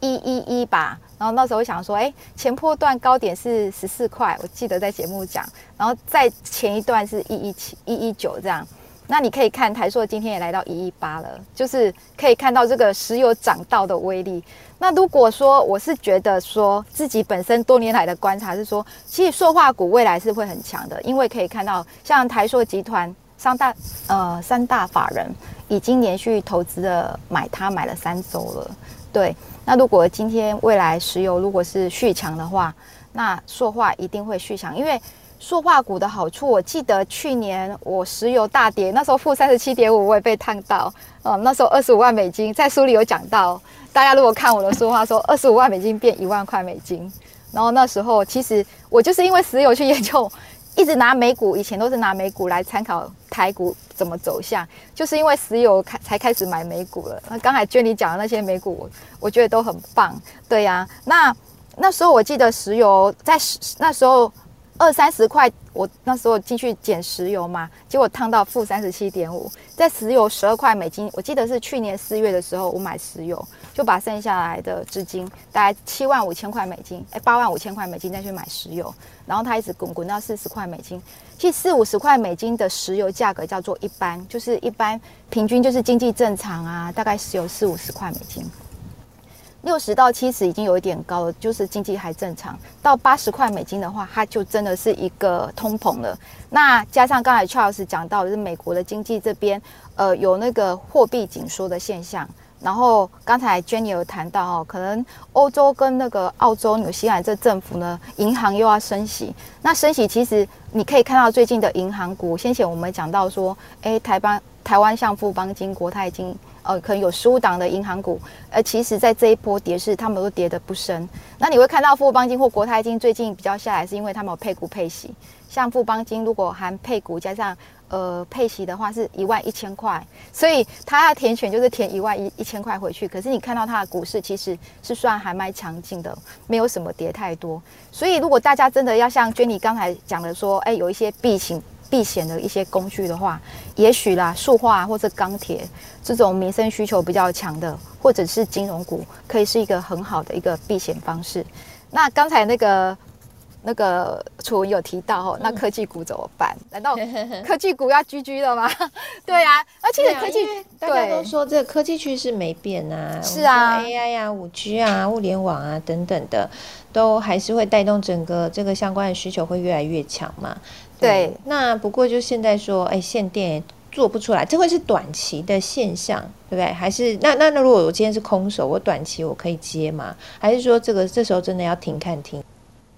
一一一吧。然后那时候我想说，哎，前波段高点是十四块，我记得在节目讲。然后在前一段是一一七、一一九这样。那你可以看台硕今天也来到一亿八了，就是可以看到这个石油涨到的威力。那如果说我是觉得说自己本身多年来的观察是说，其实塑化股未来是会很强的，因为可以看到像台硕集团三大呃三大法人已经连续投资了买它买了三周了，对。那如果今天未来石油如果是续强的话，那塑化一定会续强，因为塑化股的好处，我记得去年我石油大跌，那时候负三十七点五，我也被烫到，哦，那时候二十五万美金，在书里有讲到，大家如果看我的书话，说二十五万美金变一万块美金，然后那时候其实我就是因为石油去研究。一直拿美股，以前都是拿美股来参考台股怎么走向，就是因为石油开才开始买美股了。那刚才娟你讲的那些美股，我觉得都很棒，对呀。那那时候我记得石油在那时候二三十块，我那时候进去捡石油嘛，结果烫到负三十七点五，在石油十二块美金，我记得是去年四月的时候我买石油。就把剩下来的资金，大概七万五千块美金，哎，八万五千块美金再去买石油，然后它一直滚滚到四十块美金。其实四五十块美金的石油价格叫做一般，就是一般平均就是经济正常啊，大概石油四五十块美金。六十到七十已经有一点高了，就是经济还正常。到八十块美金的话，它就真的是一个通膨了。那加上刚才 Charles 讲到，就是美国的经济这边，呃，有那个货币紧缩的现象。然后刚才 Jenny 有谈到哦，可能欧洲跟那个澳洲、纽西兰这政府呢，银行又要升息。那升息其实你可以看到最近的银行股，先前我们讲到说，哎，台邦、台湾像富邦金、国泰金。呃，可能有十五档的银行股，呃，其实，在这一波跌势，他们都跌得不深。那你会看到富邦金或国泰金最近比较下来，是因为他们有配股配息。像富邦金如果含配股加上呃配息的话，是一万一千块，所以它要填选就是填一万一一千块回去。可是你看到它的股市其实是算还蛮强劲的，没有什么跌太多。所以如果大家真的要像 Jenny 刚才讲的说，哎，有一些避险。避险的一些工具的话，也许啦，塑化或者钢铁这种民生需求比较强的，或者是金融股，可以是一个很好的一个避险方式。那刚才那个那个楚文有提到哦，那科技股怎么办？难道 科技股要居居了吗？对啊，而且科技大家都说这个科技趋势没变啊，是啊，AI 啊、五 G 啊、物联网啊等等的，都还是会带动整个这个相关的需求会越来越强嘛。对，那不过就现在说，哎，限电做不出来，这会是短期的现象，对不对？还是那那那如果我今天是空手，我短期我可以接吗？还是说这个这时候真的要停看停？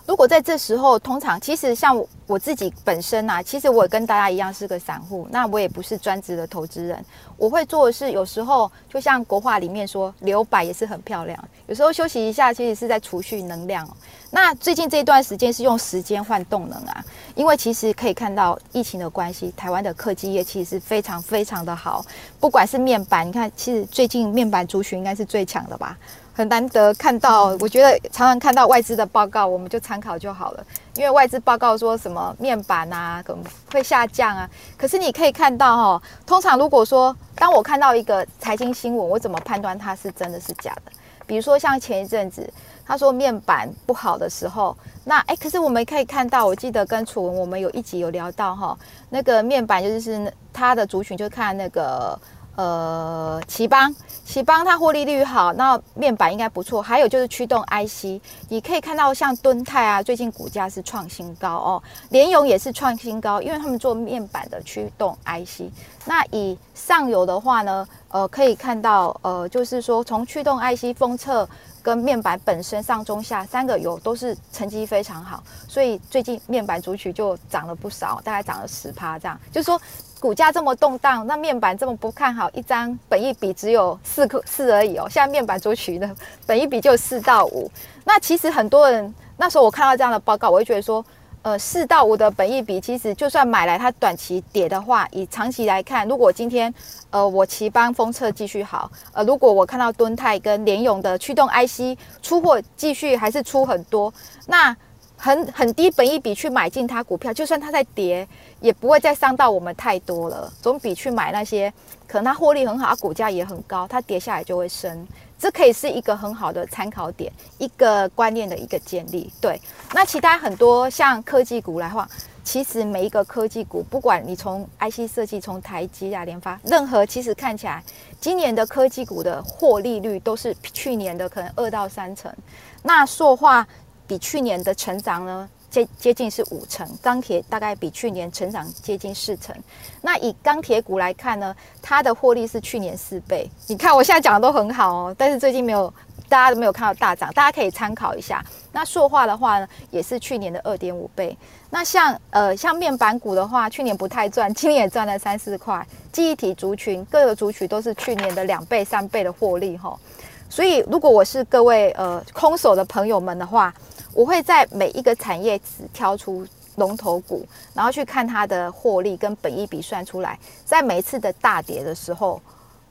如果在这时候，通常其实像我自己本身啊，其实我也跟大家一样是个散户，那我也不是专职的投资人。我会做的是，有时候就像国画里面说，留白也是很漂亮。有时候休息一下，其实是在储蓄能量。那最近这一段时间是用时间换动能啊，因为其实可以看到疫情的关系，台湾的科技业其实是非常非常的好，不管是面板，你看，其实最近面板族群应该是最强的吧。很难得看到，我觉得常常看到外资的报告，我们就参考就好了。因为外资报告说什么面板啊，可能会下降啊。可是你可以看到哈，通常如果说当我看到一个财经新闻，我怎么判断它是真的是假的？比如说像前一阵子他说面板不好的时候，那哎，可是我们可以看到，我记得跟楚文我们有一集有聊到哈，那个面板就是它的族群就看那个。呃，奇邦，奇邦它获利率好，那面板应该不错。还有就是驱动 IC，你可以看到像敦泰啊，最近股价是创新高哦。联咏也是创新高，因为他们做面板的驱动 IC。那以上游的话呢，呃，可以看到，呃，就是说从驱动 IC 封测跟面板本身上中下三个油都是成绩非常好，所以最近面板主曲就涨了不少，大概涨了十趴这样，就是说。股价这么动荡，那面板这么不看好，一张本一笔只有四个四而已哦。现在面板族群的本一笔就四到五。那其实很多人那时候我看到这样的报告，我会觉得说，呃，四到五的本益比，其实就算买来它短期跌的话，以长期来看，如果今天呃我奇邦封测继续好，呃，如果我看到敦泰跟联勇的驱动 IC 出货继续还是出很多，那。很很低本一笔去买进它股票，就算它在跌，也不会再伤到我们太多了。总比去买那些可能它获利很好，它股价也很高，它跌下来就会升。这可以是一个很好的参考点，一个观念的一个建立。对，那其他很多像科技股来话，其实每一个科技股，不管你从 IC 设计、从台积啊、联发，任何其实看起来今年的科技股的获利率都是去年的可能二到三成。那塑化。比去年的成长呢，接接近是五成，钢铁大概比去年成长接近四成。那以钢铁股来看呢，它的获利是去年四倍。你看我现在讲的都很好哦，但是最近没有，大家都没有看到大涨，大家可以参考一下。那塑化的话呢，也是去年的二点五倍。那像呃像面板股的话，去年不太赚，今年也赚了三四块。记忆体族群各个族群都是去年的两倍、三倍的获利哈。所以如果我是各位呃空手的朋友们的话，我会在每一个产业只挑出龙头股，然后去看它的获利跟本益比算出来，在每一次的大跌的时候，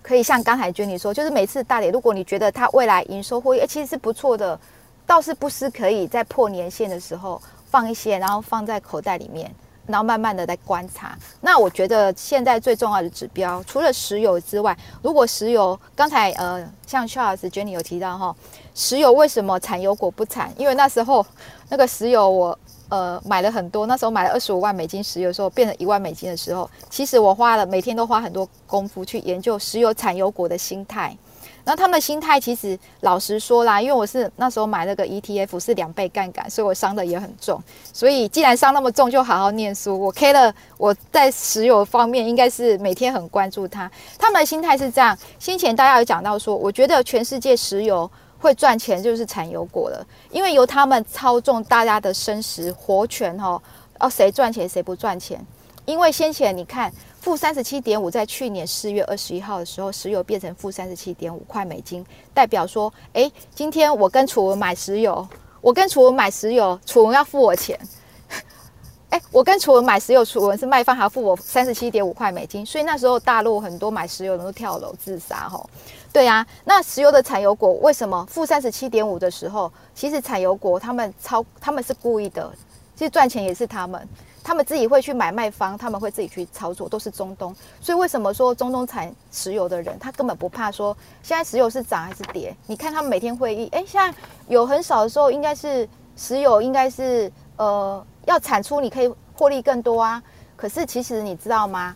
可以像刚才娟你说，就是每次大跌，如果你觉得它未来营收获利其实是不错的，倒是不失可以在破年线的时候放一些，然后放在口袋里面。然后慢慢的在观察，那我觉得现在最重要的指标，除了石油之外，如果石油刚才呃，像 Charles Jenny 有提到哈，石油为什么产油国不产？因为那时候那个石油我呃买了很多，那时候买了二十五万美金石油的时候，变成一万美金的时候，其实我花了每天都花很多功夫去研究石油产油国的心态。然后他们的心态其实老实说啦，因为我是那时候买那个 ETF 是两倍杠杆，所以我伤的也很重。所以既然伤那么重，就好好念书。我 K 了，我在石油方面应该是每天很关注它。他们的心态是这样，先前大家有讲到说，我觉得全世界石油会赚钱就是产油国了，因为由他们操纵大家的生食活权哦，哦谁赚钱谁不赚钱。因为先前你看。负三十七点五，在去年四月二十一号的时候，石油变成负三十七点五块美金，代表说，哎，今天我跟楚文买石油，我跟楚文买石油，楚文要付我钱，哎，我跟楚文买石油，楚文是卖方，还要付我三十七点五块美金，所以那时候大陆很多买石油的都跳楼自杀，吼，对啊，那石油的产油国为什么负三十七点五的时候，其实产油国他们超他们是故意的，其实赚钱也是他们。他们自己会去买卖方，他们会自己去操作，都是中东。所以为什么说中东产石油的人，他根本不怕说现在石油是涨还是跌？你看他们每天会议，哎，现在有很少的时候，应该是石油应该是呃要产出，你可以获利更多啊。可是其实你知道吗？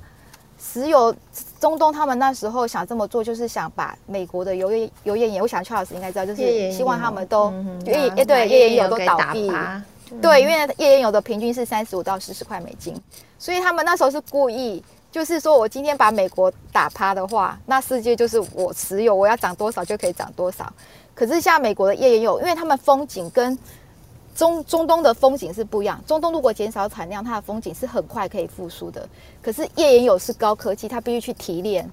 石油中东他们那时候想这么做，就是想把美国的油页油页岩，我想邱老师应该知道，就是希望他们都页页对页岩油都倒闭。对，因为页岩油的平均是三十五到四十块美金，所以他们那时候是故意，就是说我今天把美国打趴的话，那世界就是我持有我要涨多少就可以涨多少。可是像美国的页岩油，因为他们风景跟中中东的风景是不一样，中东如果减少产量，它的风景是很快可以复苏的。可是页岩油是高科技，它必须去提炼，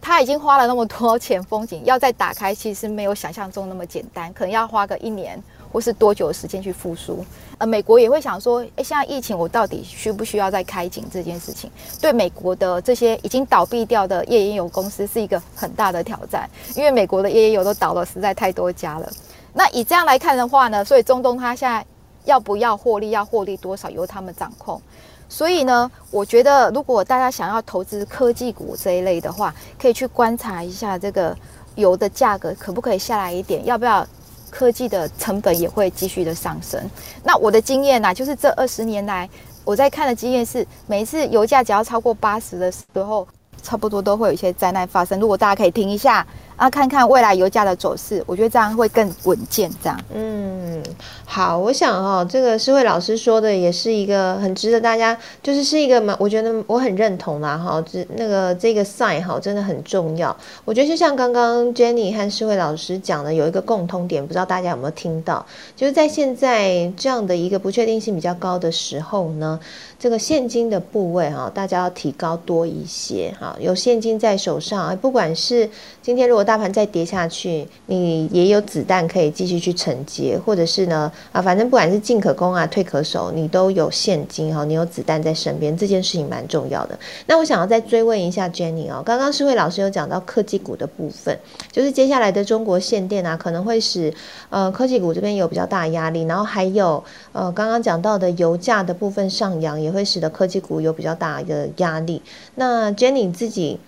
它已经花了那么多钱，风景要再打开，其实没有想象中那么简单，可能要花个一年。或是多久的时间去复苏？呃，美国也会想说，诶，现在疫情我到底需不需要再开井这件事情，对美国的这些已经倒闭掉的页岩油公司是一个很大的挑战，因为美国的页岩油都倒了，实在太多家了。那以这样来看的话呢，所以中东它现在要不要获利，要获利多少，由他们掌控。所以呢，我觉得如果大家想要投资科技股这一类的话，可以去观察一下这个油的价格可不可以下来一点，要不要？科技的成本也会继续的上升。那我的经验呢，就是这二十年来我在看的经验是，每一次油价只要超过八十的时候，差不多都会有一些灾难发生。如果大家可以听一下。啊，看看未来油价的走势，我觉得这样会更稳健。这样，嗯，好，我想哈，这个诗慧老师说的也是一个很值得大家，就是是一个蛮，我觉得我很认同啦哈。这那个这个 sign 哈，真的很重要。我觉得就像刚刚 Jenny 和诗慧老师讲的，有一个共通点，不知道大家有没有听到？就是在现在这样的一个不确定性比较高的时候呢，这个现金的部位哈，大家要提高多一些哈，有现金在手上，不管是今天如果大盘再跌下去，你也有子弹可以继续去承接，或者是呢啊，反正不管是进可攻啊，退可守，你都有现金哈，你有子弹在身边，这件事情蛮重要的。那我想要再追问一下 Jenny 哦，刚刚诗慧老师有讲到科技股的部分，就是接下来的中国限电啊，可能会使呃科技股这边有比较大压力，然后还有呃刚刚讲到的油价的部分上扬，也会使得科技股有比较大的压力。那 Jenny 自己。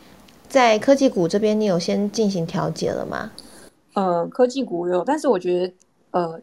在科技股这边，你有先进行调节了吗？呃，科技股有，但是我觉得，呃。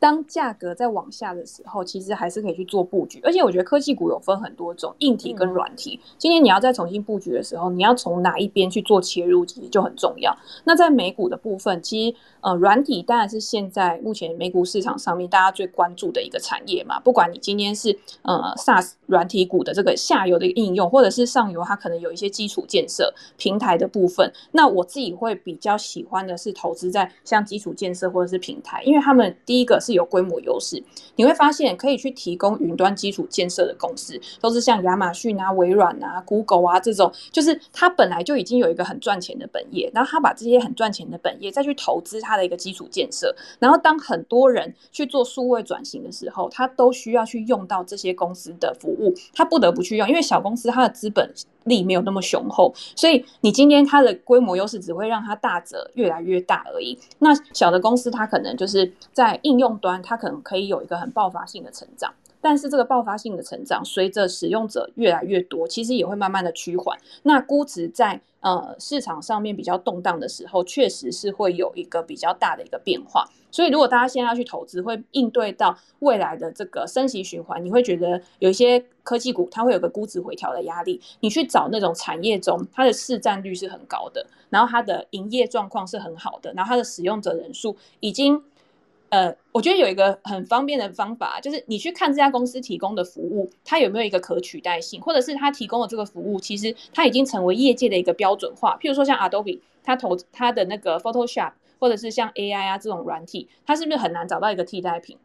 当价格在往下的时候，其实还是可以去做布局。而且我觉得科技股有分很多种，硬体跟软体。今天你要再重新布局的时候，你要从哪一边去做切入，其实就很重要。那在美股的部分，其实呃，软体当然是现在目前美股市场上面大家最关注的一个产业嘛。不管你今天是呃 SaaS 软体股的这个下游的应用，或者是上游它可能有一些基础建设平台的部分，那我自己会比较喜欢的是投资在像基础建设或者是平台，因为他们第一个是。是有规模优势，你会发现可以去提供云端基础建设的公司，都是像亚马逊啊、微软啊、Google 啊这种，就是它本来就已经有一个很赚钱的本业，然后它把这些很赚钱的本业再去投资它的一个基础建设，然后当很多人去做数位转型的时候，它都需要去用到这些公司的服务，它不得不去用，因为小公司它的资本。力没有那么雄厚，所以你今天它的规模优势只会让它大者越来越大而已。那小的公司它可能就是在应用端，它可能可以有一个很爆发性的成长。但是这个爆发性的成长，随着使用者越来越多，其实也会慢慢的趋缓。那估值在呃市场上面比较动荡的时候，确实是会有一个比较大的一个变化。所以如果大家现在要去投资，会应对到未来的这个升息循环，你会觉得有一些科技股它会有个估值回调的压力。你去找那种产业中它的市占率是很高的，然后它的营业状况是很好的，然后它的使用者人数已经。呃，我觉得有一个很方便的方法，就是你去看这家公司提供的服务，它有没有一个可取代性，或者是它提供的这个服务，其实它已经成为业界的一个标准化。譬如说像 Adobe，它投它的那个 Photoshop，或者是像 AI 啊这种软体，它是不是很难找到一个替代品？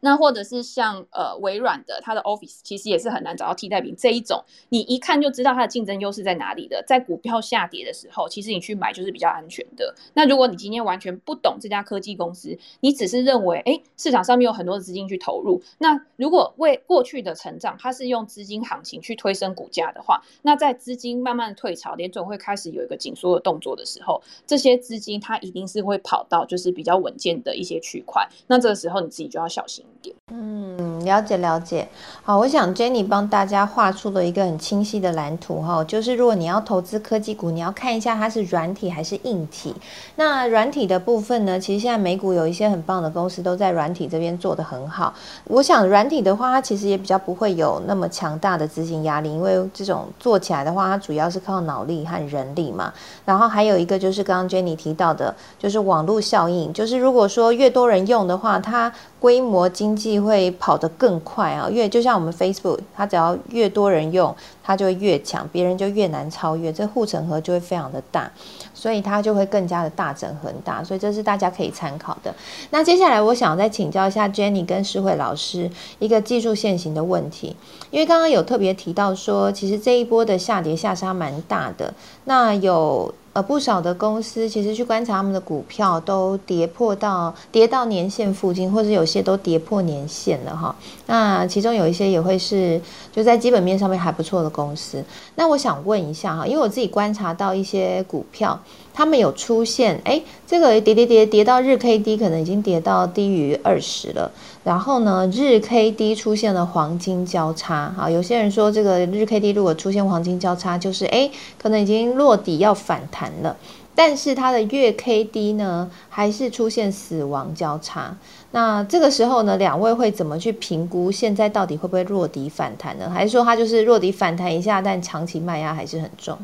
那或者是像呃微软的它的 Office，其实也是很难找到替代品。这一种你一看就知道它的竞争优势在哪里的。在股票下跌的时候，其实你去买就是比较安全的。那如果你今天完全不懂这家科技公司，你只是认为哎市场上面有很多的资金去投入，那如果为过去的成长，它是用资金行情去推升股价的话，那在资金慢慢的退潮，连总会开始有一个紧缩的动作的时候，这些资金它一定是会跑到就是比较稳健的一些区块。那这个时候你自己就要小心。嗯，了解了解。好，我想 Jenny 帮大家画出了一个很清晰的蓝图哈，就是如果你要投资科技股，你要看一下它是软体还是硬体。那软体的部分呢，其实现在美股有一些很棒的公司都在软体这边做得很好。我想软体的话，它其实也比较不会有那么强大的资金压力，因为这种做起来的话，它主要是靠脑力和人力嘛。然后还有一个就是刚刚 Jenny 提到的，就是网络效应，就是如果说越多人用的话，它规模经济会跑得更快啊，越就像我们 Facebook，它只要越多人用，它就会越强，别人就越难超越，这护城河就会非常的大，所以它就会更加的大整很大，所以这是大家可以参考的。那接下来我想再请教一下 Jenny 跟诗慧老师一个技术线型的问题，因为刚刚有特别提到说，其实这一波的下跌下杀蛮大的，那有。呃，不少的公司其实去观察他们的股票，都跌破到跌到年线附近，或者有些都跌破年线了哈。那其中有一些也会是就在基本面上面还不错的公司。那我想问一下哈，因为我自己观察到一些股票。他们有出现，哎，这个跌跌跌跌到日 K D 可能已经跌到低于二十了。然后呢，日 K D 出现了黄金交叉，好，有些人说这个日 K D 如果出现黄金交叉，就是哎，可能已经落底要反弹了。但是它的月 K D 呢，还是出现死亡交叉。那这个时候呢，两位会怎么去评估现在到底会不会落底反弹呢？还是说它就是落底反弹一下，但长期卖压还是很重？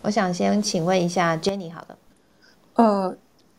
我想先请问一下 Jenny，好了，呃，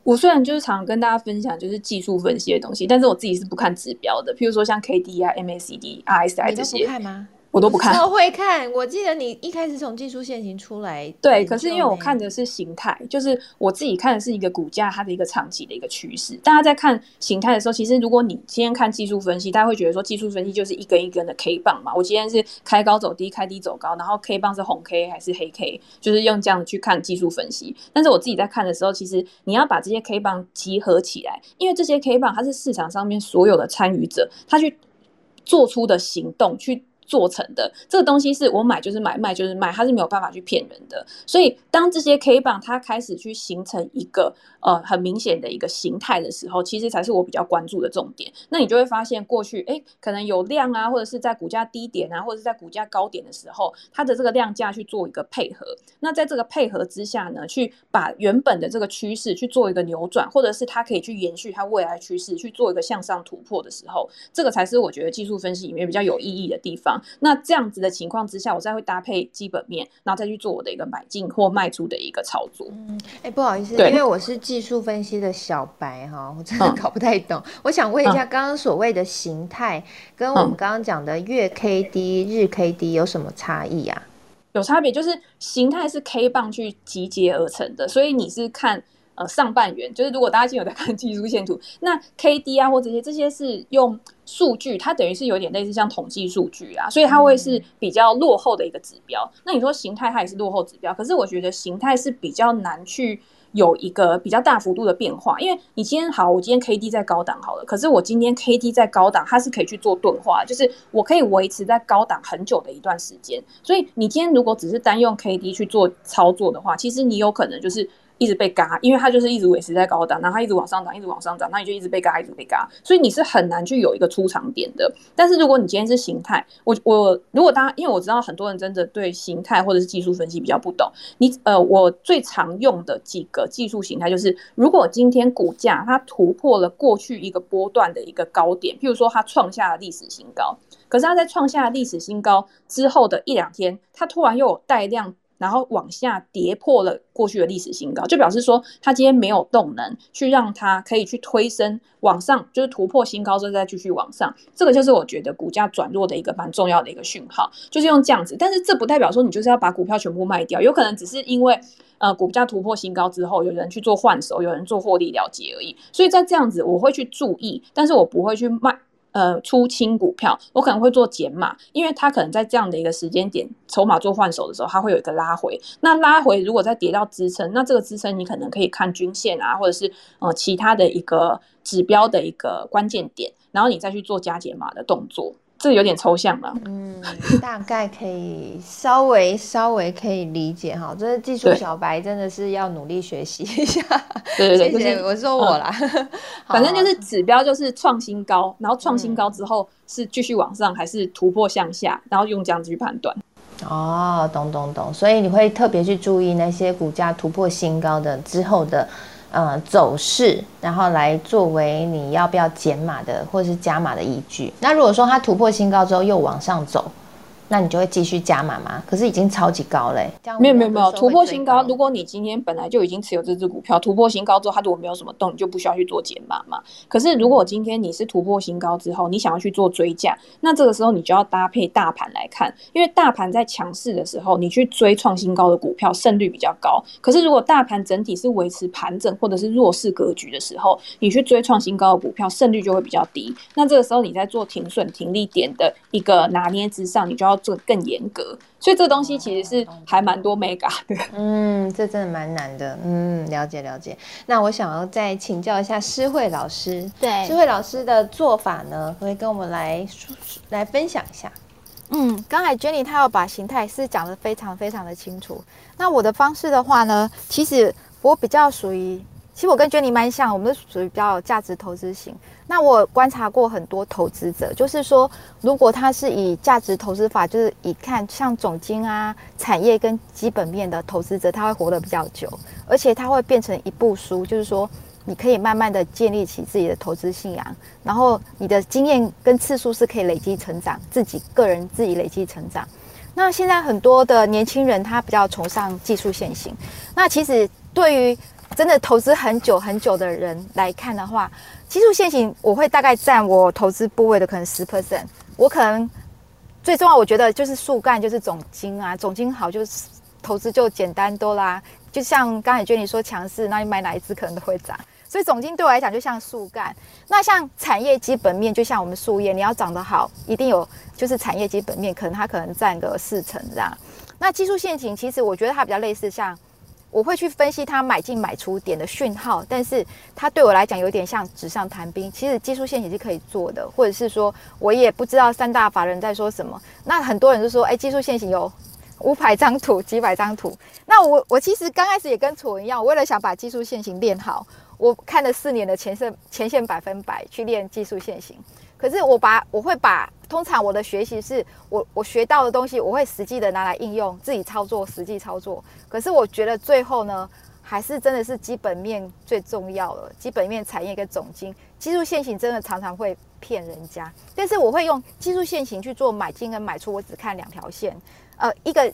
我虽然就是常跟大家分享就是技术分析的东西，但是我自己是不看指标的，譬如说像 K D 啊、M A C D、R S I 这些，看吗？我都不看，都会看。我记得你一开始从技术线型出来，对，可是因为我看的是形态，就是我自己看的是一个股价它的一个长期的一个趋势。大家在看形态的时候，其实如果你今天看技术分析，大家会觉得说技术分析就是一根一根的 K 棒嘛。我今天是开高走低，开低走高，然后 K 棒是红 K 还是黑 K，就是用这样去看技术分析。但是我自己在看的时候，其实你要把这些 K 棒集合起来，因为这些 K 棒它是市场上面所有的参与者，他去做出的行动去。做成的这个东西是我买就是买，卖就是卖，它是没有办法去骗人的。所以当这些 K 棒它开始去形成一个呃很明显的一个形态的时候，其实才是我比较关注的重点。那你就会发现过去哎可能有量啊，或者是在股价低点啊，或者是在股价高点的时候，它的这个量价去做一个配合。那在这个配合之下呢，去把原本的这个趋势去做一个扭转，或者是它可以去延续它未来趋势去做一个向上突破的时候，这个才是我觉得技术分析里面比较有意义的地方。那这样子的情况之下，我再会搭配基本面，然后再去做我的一个买进或卖出的一个操作。嗯，哎，不好意思，因为我是技术分析的小白哈，我真的搞不太懂。我想问一下，刚刚所谓的形态跟我们刚刚讲的月 K D、日 K D 有什么差异啊？有差别，就是形态是 K 棒去集结而成的，所以你是看。呃，上半圆就是如果大家现在有在看技术线图，那 K D 啊或这些这些是用数据，它等于是有点类似像统计数据啊，所以它会是比较落后的一个指标。那你说形态它也是落后指标，可是我觉得形态是比较难去有一个比较大幅度的变化，因为你今天好，我今天 K D 在高档好了，可是我今天 K D 在高档，它是可以去做钝化，就是我可以维持在高档很久的一段时间。所以你今天如果只是单用 K D 去做操作的话，其实你有可能就是。一直被嘎，因为它就是一直维持在高档，然后它一直往上涨，一直往上涨，那你就一直被嘎，一直被嘎，所以你是很难去有一个出场点的。但是如果你今天是形态，我我如果大家因为我知道很多人真的对形态或者是技术分析比较不懂，你呃我最常用的几个技术形态就是，如果今天股价它突破了过去一个波段的一个高点，譬如说它创下了历史新高。可是它在创下历史新高之后的一两天，它突然又有带量，然后往下跌破了过去的历史新高，就表示说它今天没有动能去让它可以去推升往上，就是突破新高之后再继续往上。这个就是我觉得股价转弱的一个蛮重要的一个讯号，就是用这样子。但是这不代表说你就是要把股票全部卖掉，有可能只是因为呃股价突破新高之后，有人去做换手，有人做获利了结而已。所以在这样子，我会去注意，但是我不会去卖。呃，出清股票，我可能会做减码，因为它可能在这样的一个时间点，筹码做换手的时候，它会有一个拉回。那拉回如果再跌到支撑，那这个支撑你可能可以看均线啊，或者是呃其他的一个指标的一个关键点，然后你再去做加减码的动作。这有点抽象了，嗯，大概可以稍微稍微可以理解哈。这是技术小白，真的是要努力学习一下。对对对，就是我说我啦，反正就是指标就是创新高，然后创新高之后是继续往上还是突破向下，然后用这样子去判断。哦，懂懂懂，所以你会特别去注意那些股价突破新高的之后的。呃，走势，然后来作为你要不要减码的或者是加码的依据。那如果说它突破新高之后又往上走。那你就会继续加码吗？可是已经超级高嘞，没有没有没有突破新高。如果你今天本来就已经持有这只股票，突破新高之后，它如果没有什么动，你就不需要去做减码嘛。可是如果今天你是突破新高之后，你想要去做追价，那这个时候你就要搭配大盘来看，因为大盘在强势的时候，你去追创新高的股票胜率比较高。可是如果大盘整体是维持盘整或者是弱势格局的时候，你去追创新高的股票胜率就会比较低。那这个时候你在做停损停利点的一个拿捏之上，你就要。做更严格，所以这东西其实是还蛮多 mega 的。嗯，这真的蛮难的。嗯，了解了解。那我想要再请教一下诗慧老师，对，诗慧老师的做法呢，可以跟我们来来分享一下。嗯，刚才 Jenny 她要把形态是讲的非常非常的清楚。那我的方式的话呢，其实我比较属于。其实我跟 Jenny 蛮像，我们都属于比较价值投资型。那我观察过很多投资者，就是说，如果他是以价值投资法，就是以看像总经啊、产业跟基本面的投资者，他会活得比较久，而且他会变成一部书，就是说，你可以慢慢的建立起自己的投资信仰，然后你的经验跟次数是可以累积成长，自己个人自己累积成长。那现在很多的年轻人他比较崇尚技术线型，那其实对于真的投资很久很久的人来看的话，技术线型我会大概占我投资部位的可能十 percent。我可能最重要，我觉得就是树干，就是总金啊，总金好就是投资就简单多啦。就像刚才娟你说强势，那你买哪一只可能都会涨。所以总金对我来讲就像树干。那像产业基本面，就像我们树叶，你要长得好，一定有就是产业基本面，可能它可能占个四成这样。那技术线型其实我觉得它比较类似像。我会去分析它买进买出点的讯号，但是它对我来讲有点像纸上谈兵。其实技术线型是可以做的，或者是说我也不知道三大法人在说什么。那很多人就说，哎，技术线型有五百张图、几百张图。那我我其实刚开始也跟楚文一样，我为了想把技术线型练好，我看了四年的前线前线百分百去练技术线型。可是我把我会把通常我的学习是我我学到的东西，我会实际的拿来应用，自己操作，实际操作。可是我觉得最后呢，还是真的是基本面最重要了。基本面产业跟总金技术线型真的常常会骗人家，但是我会用技术线型去做买进跟买出，我只看两条线，呃，一个。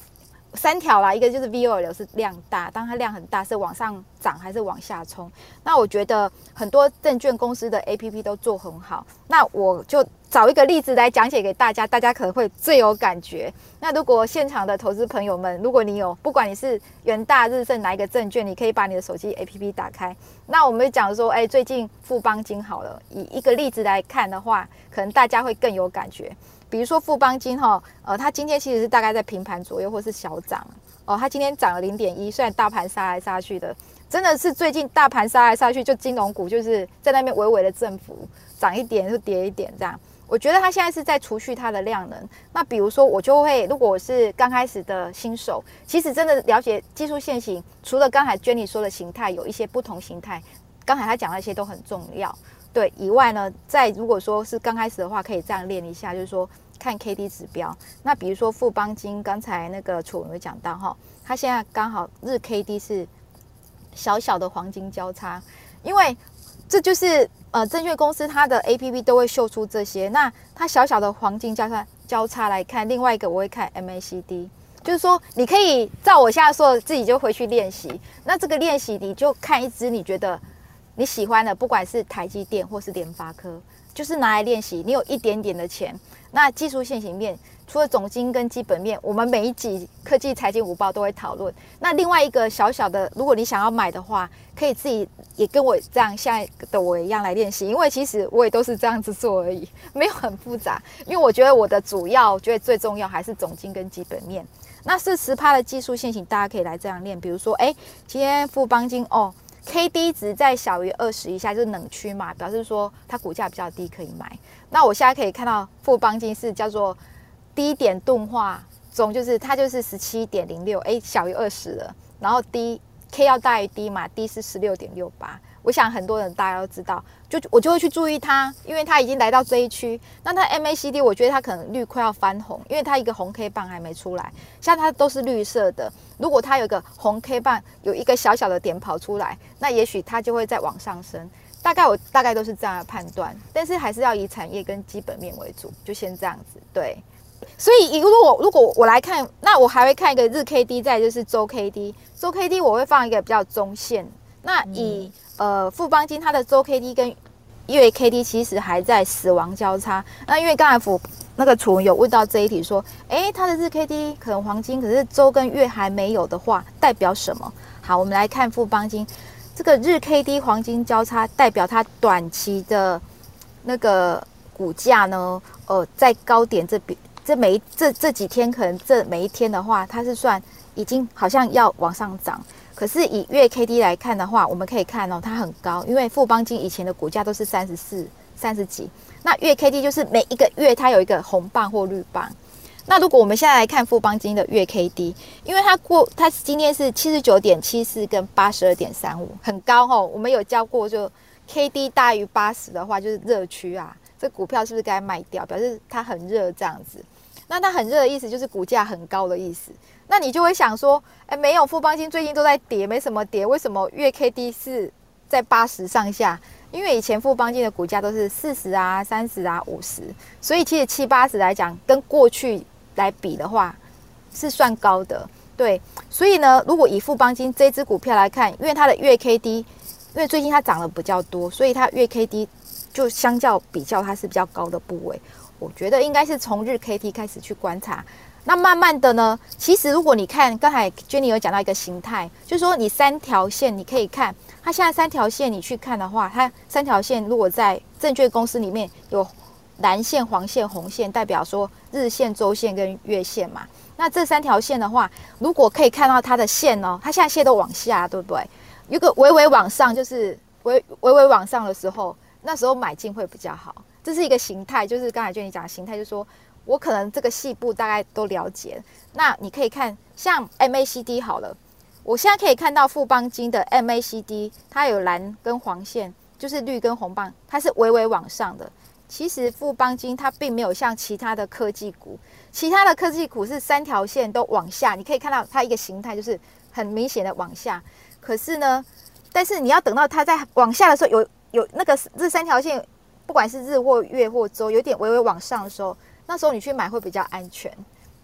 三条啦，一个就是 V O L 是量大，当它量很大是往上涨还是往下冲？那我觉得很多证券公司的 A P P 都做很好，那我就找一个例子来讲解给大家，大家可能会最有感觉。那如果现场的投资朋友们，如果你有不管你是元大、日盛哪一个证券，你可以把你的手机 A P P 打开。那我们讲说，哎，最近富邦金好了，以一个例子来看的话，可能大家会更有感觉。比如说富邦金哈，呃，它今天其实是大概在平盘左右，或是小涨哦。它今天涨了零点一，虽然大盘杀来杀去的，真的是最近大盘杀来杀去，就金融股就是在那边微微的振幅，涨一点就跌一点这样。我觉得它现在是在储蓄它的量能。那比如说，我就会，如果我是刚开始的新手，其实真的了解技术线型，除了刚才 Jenny 说的形态，有一些不同形态，刚才他讲那些都很重要。对，以外呢，在如果说是刚开始的话，可以这样练一下，就是说看 K D 指标。那比如说富邦金，刚才那个楚文有讲到哈，它现在刚好日 K D 是小小的黄金交叉，因为这就是呃证券公司它的 A P P 都会秀出这些。那它小小的黄金交叉交叉来看，另外一个我会看 M A C D，就是说你可以照我现在说的，自己就回去练习。那这个练习你就看一支你觉得你喜欢的，不管是台积电或是联发科，就是拿来练习。你有一点点的钱，那技术线型面。除了总金跟基本面，我们每一集科技财经五报都会讨论。那另外一个小小的，如果你想要买的话，可以自己也跟我这样，现在的我一样来练习。因为其实我也都是这样子做而已，没有很复杂。因为我觉得我的主要，觉得最重要还是总金跟基本面。那是十趴的技术线型，大家可以来这样练。比如说，哎，今天富邦金哦，K D 值在小于二十以下就是冷区嘛，表示说它股价比较低，可以买。那我现在可以看到富邦金是叫做。低点动画中，就是它就是十七点零六，哎，小于二十了。然后 D K 要大于 D 嘛，D 是十六点六八。我想很多人大家都知道，就我就会去注意它，因为它已经来到这一区。那它 MACD，我觉得它可能绿快要翻红，因为它一个红 K 棒还没出来，像它都是绿色的。如果它有一个红 K 棒，有一个小小的点跑出来，那也许它就会再往上升。大概我大概都是这样的判断，但是还是要以产业跟基本面为主，就先这样子，对。所以，如果如果我来看，那我还会看一个日 K D，再就是周 K D。周 K D 我会放一个比较中线。那以呃富邦金它的周 K D 跟月 K D 其实还在死亡交叉。那因为刚才福那个楚文有问到这一题，说，哎，它的日 K D 可能黄金，可是周跟月还没有的话，代表什么？好，我们来看富邦金这个日 K D 黄金交叉，代表它短期的那个股价呢，呃，在高点这边。这每这这几天，可能这每一天的话，它是算已经好像要往上涨。可是以月 K D 来看的话，我们可以看哦，它很高，因为富邦金以前的股价都是三十四、三十几。那月 K D 就是每一个月它有一个红棒或绿棒。那如果我们现在来看富邦金的月 K D，因为它过它今天是七十九点七四跟八十二点三五，很高哦。我们有教过，就 K D 大于八十的话，就是热区啊。这股票是不是该卖掉？表示它很热这样子。那它很热的意思就是股价很高的意思。那你就会想说，哎，没有富邦金最近都在跌，没什么跌，为什么月 K D 是在八十上下？因为以前富邦金的股价都是四十啊、三十啊、五十，所以其实七八十来讲，跟过去来比的话，是算高的。对，所以呢，如果以富邦金这支股票来看，因为它的月 K D，因为最近它涨得比较多，所以它月 K D 就相较比较它是比较高的部位。我觉得应该是从日 K D 开始去观察，那慢慢的呢，其实如果你看刚才 Jenny 有讲到一个形态，就是说你三条线你可以看，它现在三条线你去看的话，它三条线如果在证券公司里面有蓝线、黄线、红线，代表说日线、周线跟月线嘛。那这三条线的话，如果可以看到它的线哦，它现在线都往下，对不对？有个微微往上，就是微微微往上的时候，那时候买进会比较好。这是一个形态，就是刚才就你讲的形态，就是说我可能这个细部大概都了解。那你可以看像 MACD 好了，我现在可以看到富邦金的 MACD，它有蓝跟黄线，就是绿跟红棒，它是微微往上的。其实富邦金它并没有像其他的科技股，其他的科技股是三条线都往下，你可以看到它一个形态就是很明显的往下。可是呢，但是你要等到它在往下的时候，有有那个这三条线。不管是日或月或周，有点微微往上的时候，那时候你去买会比较安全。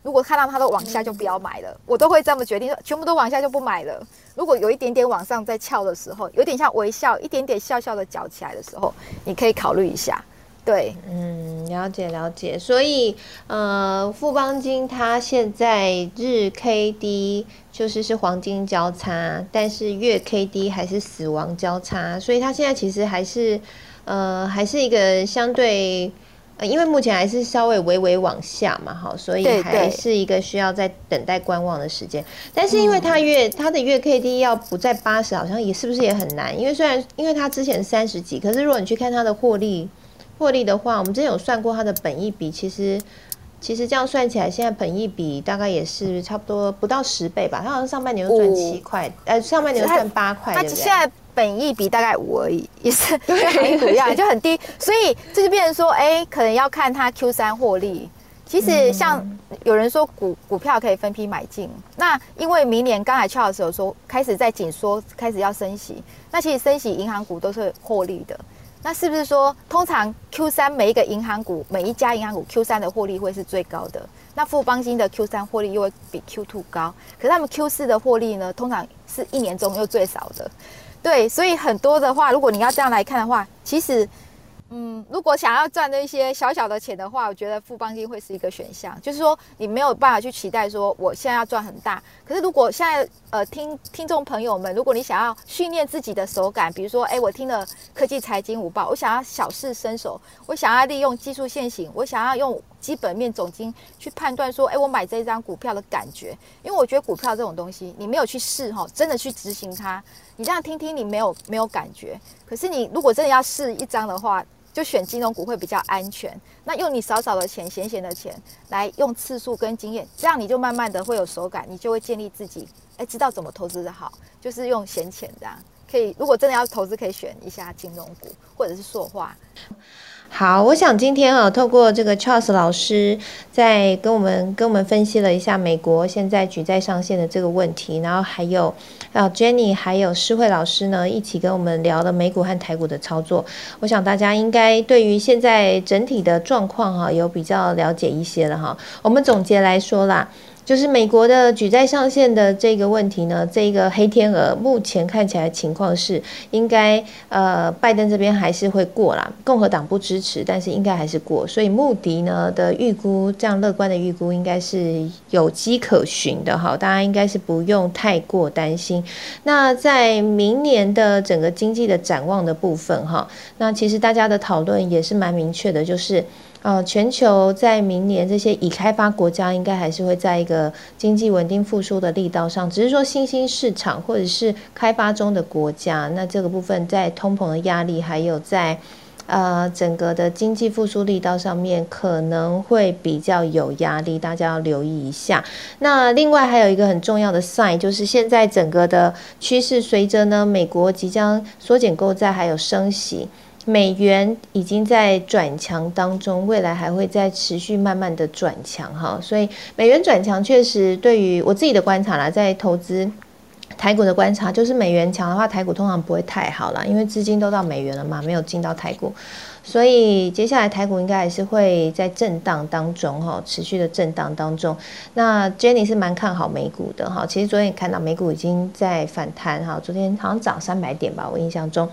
如果看到它都往下，就不要买了。我都会这么决定，全部都往下就不买了。如果有一点点往上在翘的时候，有点像微笑，一点点笑笑的搅起来的时候，你可以考虑一下。对，嗯，了解了解。所以，呃，富邦金它现在日 K D 就是是黄金交叉，但是月 K D 还是死亡交叉，所以它现在其实还是。呃，还是一个相对，呃，因为目前还是稍微微微往下嘛，哈，所以还是一个需要在等待观望的时间。但是因为它月它的月 K D 要不在八十，好像也是不是也很难？因为虽然因为它之前三十几，可是如果你去看它的获利获利的话，我们之前有算过它的本益比，其实其实这样算起来，现在本益比大概也是差不多不到十倍吧。它好像上半年赚七块，呃，上半年赚八块，对不对？现在本益比大概五而已，也是 跟美股一样，就很低。所以这就变成说，哎，可能要看它 Q 三获利。其实像有人说股股票可以分批买进，那因为明年刚才俏的时候说开始在紧缩，开始要升息，那其实升息银行股都是获利的，那是不是说通常 Q 三每一个银行股每一家银行股 Q 三的获利会是最高的？那富邦金的 Q 三获利又会比 Q two 高，可是他们 Q 四的获利呢，通常是一年中又最少的，对，所以很多的话，如果你要这样来看的话，其实。嗯，如果想要赚那些小小的钱的话，我觉得富邦金会是一个选项。就是说，你没有办法去期待说我现在要赚很大。可是如果现在呃听听众朋友们，如果你想要训练自己的手感，比如说，哎，我听了科技财经五报，我想要小试身手，我想要利用技术线型，我想要用基本面总经去判断说，哎，我买这一张股票的感觉。因为我觉得股票这种东西，你没有去试哈，真的去执行它，你这样听听，你没有没有感觉。可是你如果真的要试一张的话，就选金融股会比较安全。那用你少少的钱、闲闲的钱来用次数跟经验，这样你就慢慢的会有手感，你就会建立自己，哎，知道怎么投资的好，就是用闲钱这样。可以，如果真的要投资，可以选一下金融股或者是塑化。好，我想今天啊，透过这个 Charles 老师在跟我们跟我们分析了一下美国现在举债上限的这个问题，然后还有啊 Jenny 还有诗慧老师呢一起跟我们聊了美股和台股的操作。我想大家应该对于现在整体的状况哈有比较了解一些了哈。我们总结来说啦。就是美国的举债上限的这个问题呢，这个黑天鹅目前看起来情况是应该呃拜登这边还是会过啦，共和党不支持，但是应该还是过，所以穆迪呢的预估这样乐观的预估应该是有迹可循的哈，大家应该是不用太过担心。那在明年的整个经济的展望的部分哈，那其实大家的讨论也是蛮明确的，就是。呃，全球在明年这些已开发国家应该还是会在一个经济稳定复苏的力道上，只是说新兴市场或者是开发中的国家，那这个部分在通膨的压力，还有在呃整个的经济复苏力道上面可能会比较有压力，大家要留意一下。那另外还有一个很重要的 sign，就是现在整个的趋势，随着呢美国即将缩减购债，还有升息。美元已经在转强当中，未来还会再持续慢慢的转强哈，所以美元转强确实对于我自己的观察啦，在投资台股的观察，就是美元强的话，台股通常不会太好啦，因为资金都到美元了嘛，没有进到台股。所以接下来台股应该还是会在震荡当中哈，持续的震荡当中。那 Jenny 是蛮看好美股的哈，其实昨天也看到美股已经在反弹哈，昨天好像涨三百点吧，我印象中。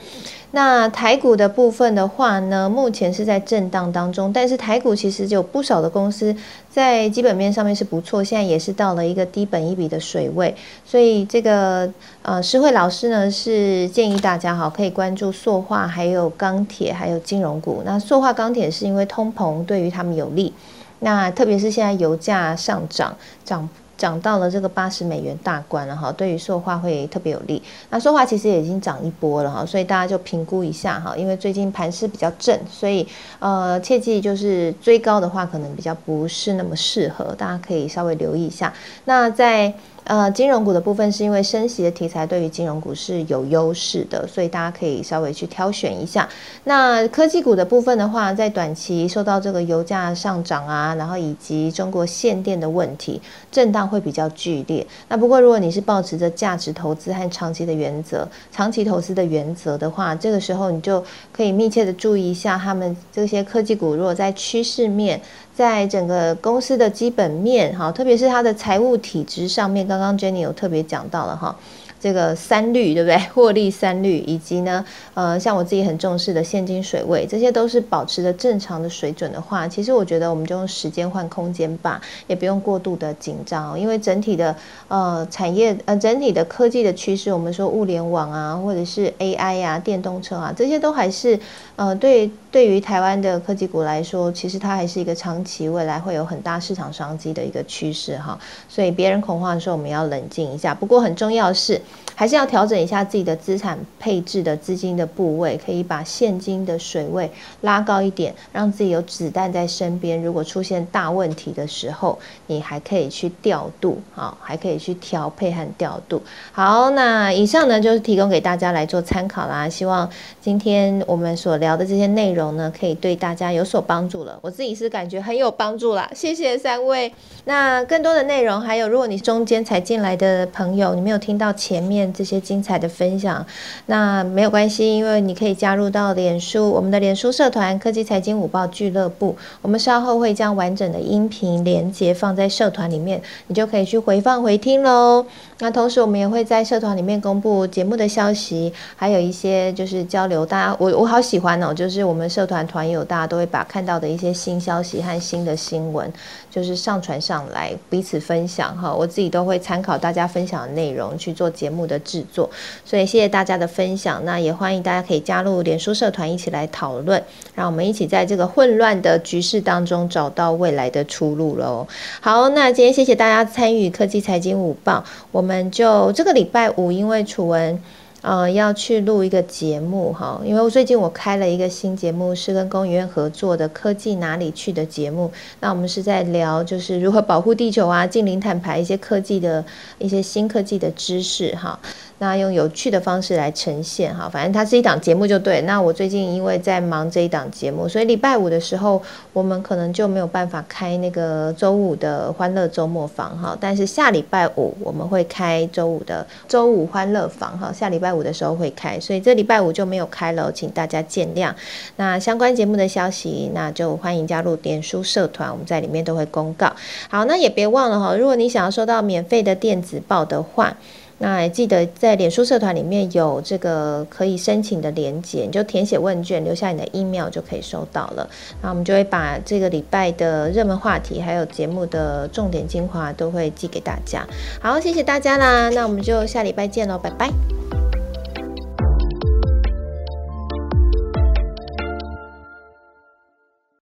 那台股的部分的话呢，目前是在震荡当中，但是台股其实有不少的公司在基本面上面是不错，现在也是到了一个低本一笔的水位，所以这个呃，诗慧老师呢是建议大家哈，可以关注塑化、还有钢铁、还有金融股。那塑化、钢铁是因为通膨对于他们有利，那特别是现在油价上涨涨。涨到了这个八十美元大关了哈，对于塑化会特别有利。那塑化其实也已经涨一波了哈，所以大家就评估一下哈，因为最近盘势比较正，所以呃切记就是追高的话可能比较不是那么适合，大家可以稍微留意一下。那在呃，金融股的部分是因为升息的题材对于金融股是有优势的，所以大家可以稍微去挑选一下。那科技股的部分的话，在短期受到这个油价上涨啊，然后以及中国限电的问题，震荡会比较剧烈。那不过如果你是保持着价值投资和长期的原则，长期投资的原则的话，这个时候你就可以密切的注意一下他们这些科技股，如果在趋势面。在整个公司的基本面，哈，特别是它的财务体制上面，刚刚 Jenny 有特别讲到了哈。这个三率对不对？获利三率，以及呢，呃，像我自己很重视的现金水位，这些都是保持的正常的水准的话，其实我觉得我们就用时间换空间吧，也不用过度的紧张，因为整体的呃产业呃整体的科技的趋势，我们说物联网啊，或者是 AI 呀、电动车啊，这些都还是呃对对于台湾的科技股来说，其实它还是一个长期未来会有很大市场商机的一个趋势哈。所以别人恐慌的时候，我们要冷静一下。不过很重要的是。还是要调整一下自己的资产配置的资金的部位，可以把现金的水位拉高一点，让自己有子弹在身边。如果出现大问题的时候，你还可以去调度，好，还可以去调配和调度。好，那以上呢就是提供给大家来做参考啦。希望今天我们所聊的这些内容呢，可以对大家有所帮助了。我自己是感觉很有帮助啦，谢谢三位。那更多的内容，还有如果你中间才进来的朋友，你没有听到前面这些精彩的分享，那没有关系，因为你可以加入到脸书，我们的脸书社团科技财经五报俱乐部，我们稍后会将完整的音频连接放在社团里面，你就可以去回放回听喽。那同时，我们也会在社团里面公布节目的消息，还有一些就是交流。大家，我我好喜欢哦，就是我们社团团友，大家都会把看到的一些新消息和新的新闻，就是上传上来彼此分享哈。我自己都会参考大家分享的内容去做节目的制作，所以谢谢大家的分享。那也欢迎大家可以加入脸书社团一起来讨论，让我们一起在这个混乱的局势当中找到未来的出路喽。好，那今天谢谢大家参与科技财经午报，我们就这个礼拜五，因为楚文，呃，要去录一个节目哈。因为我最近我开了一个新节目，是跟工研院合作的科技哪里去的节目。那我们是在聊，就是如何保护地球啊，近零碳排一些科技的一些新科技的知识哈。那用有趣的方式来呈现哈，反正它是一档节目就对。那我最近因为在忙这一档节目，所以礼拜五的时候我们可能就没有办法开那个周五的欢乐周末房哈。但是下礼拜五我们会开周五的周五欢乐房哈，下礼拜五的时候会开，所以这礼拜五就没有开了，请大家见谅。那相关节目的消息，那就欢迎加入点书社团，我们在里面都会公告。好，那也别忘了哈，如果你想要收到免费的电子报的话。那记得在脸书社团里面有这个可以申请的连接，你就填写问卷，留下你的 email 就可以收到了。那我们就会把这个礼拜的热门话题，还有节目的重点精华都会寄给大家。好，谢谢大家啦，那我们就下礼拜见喽，拜拜。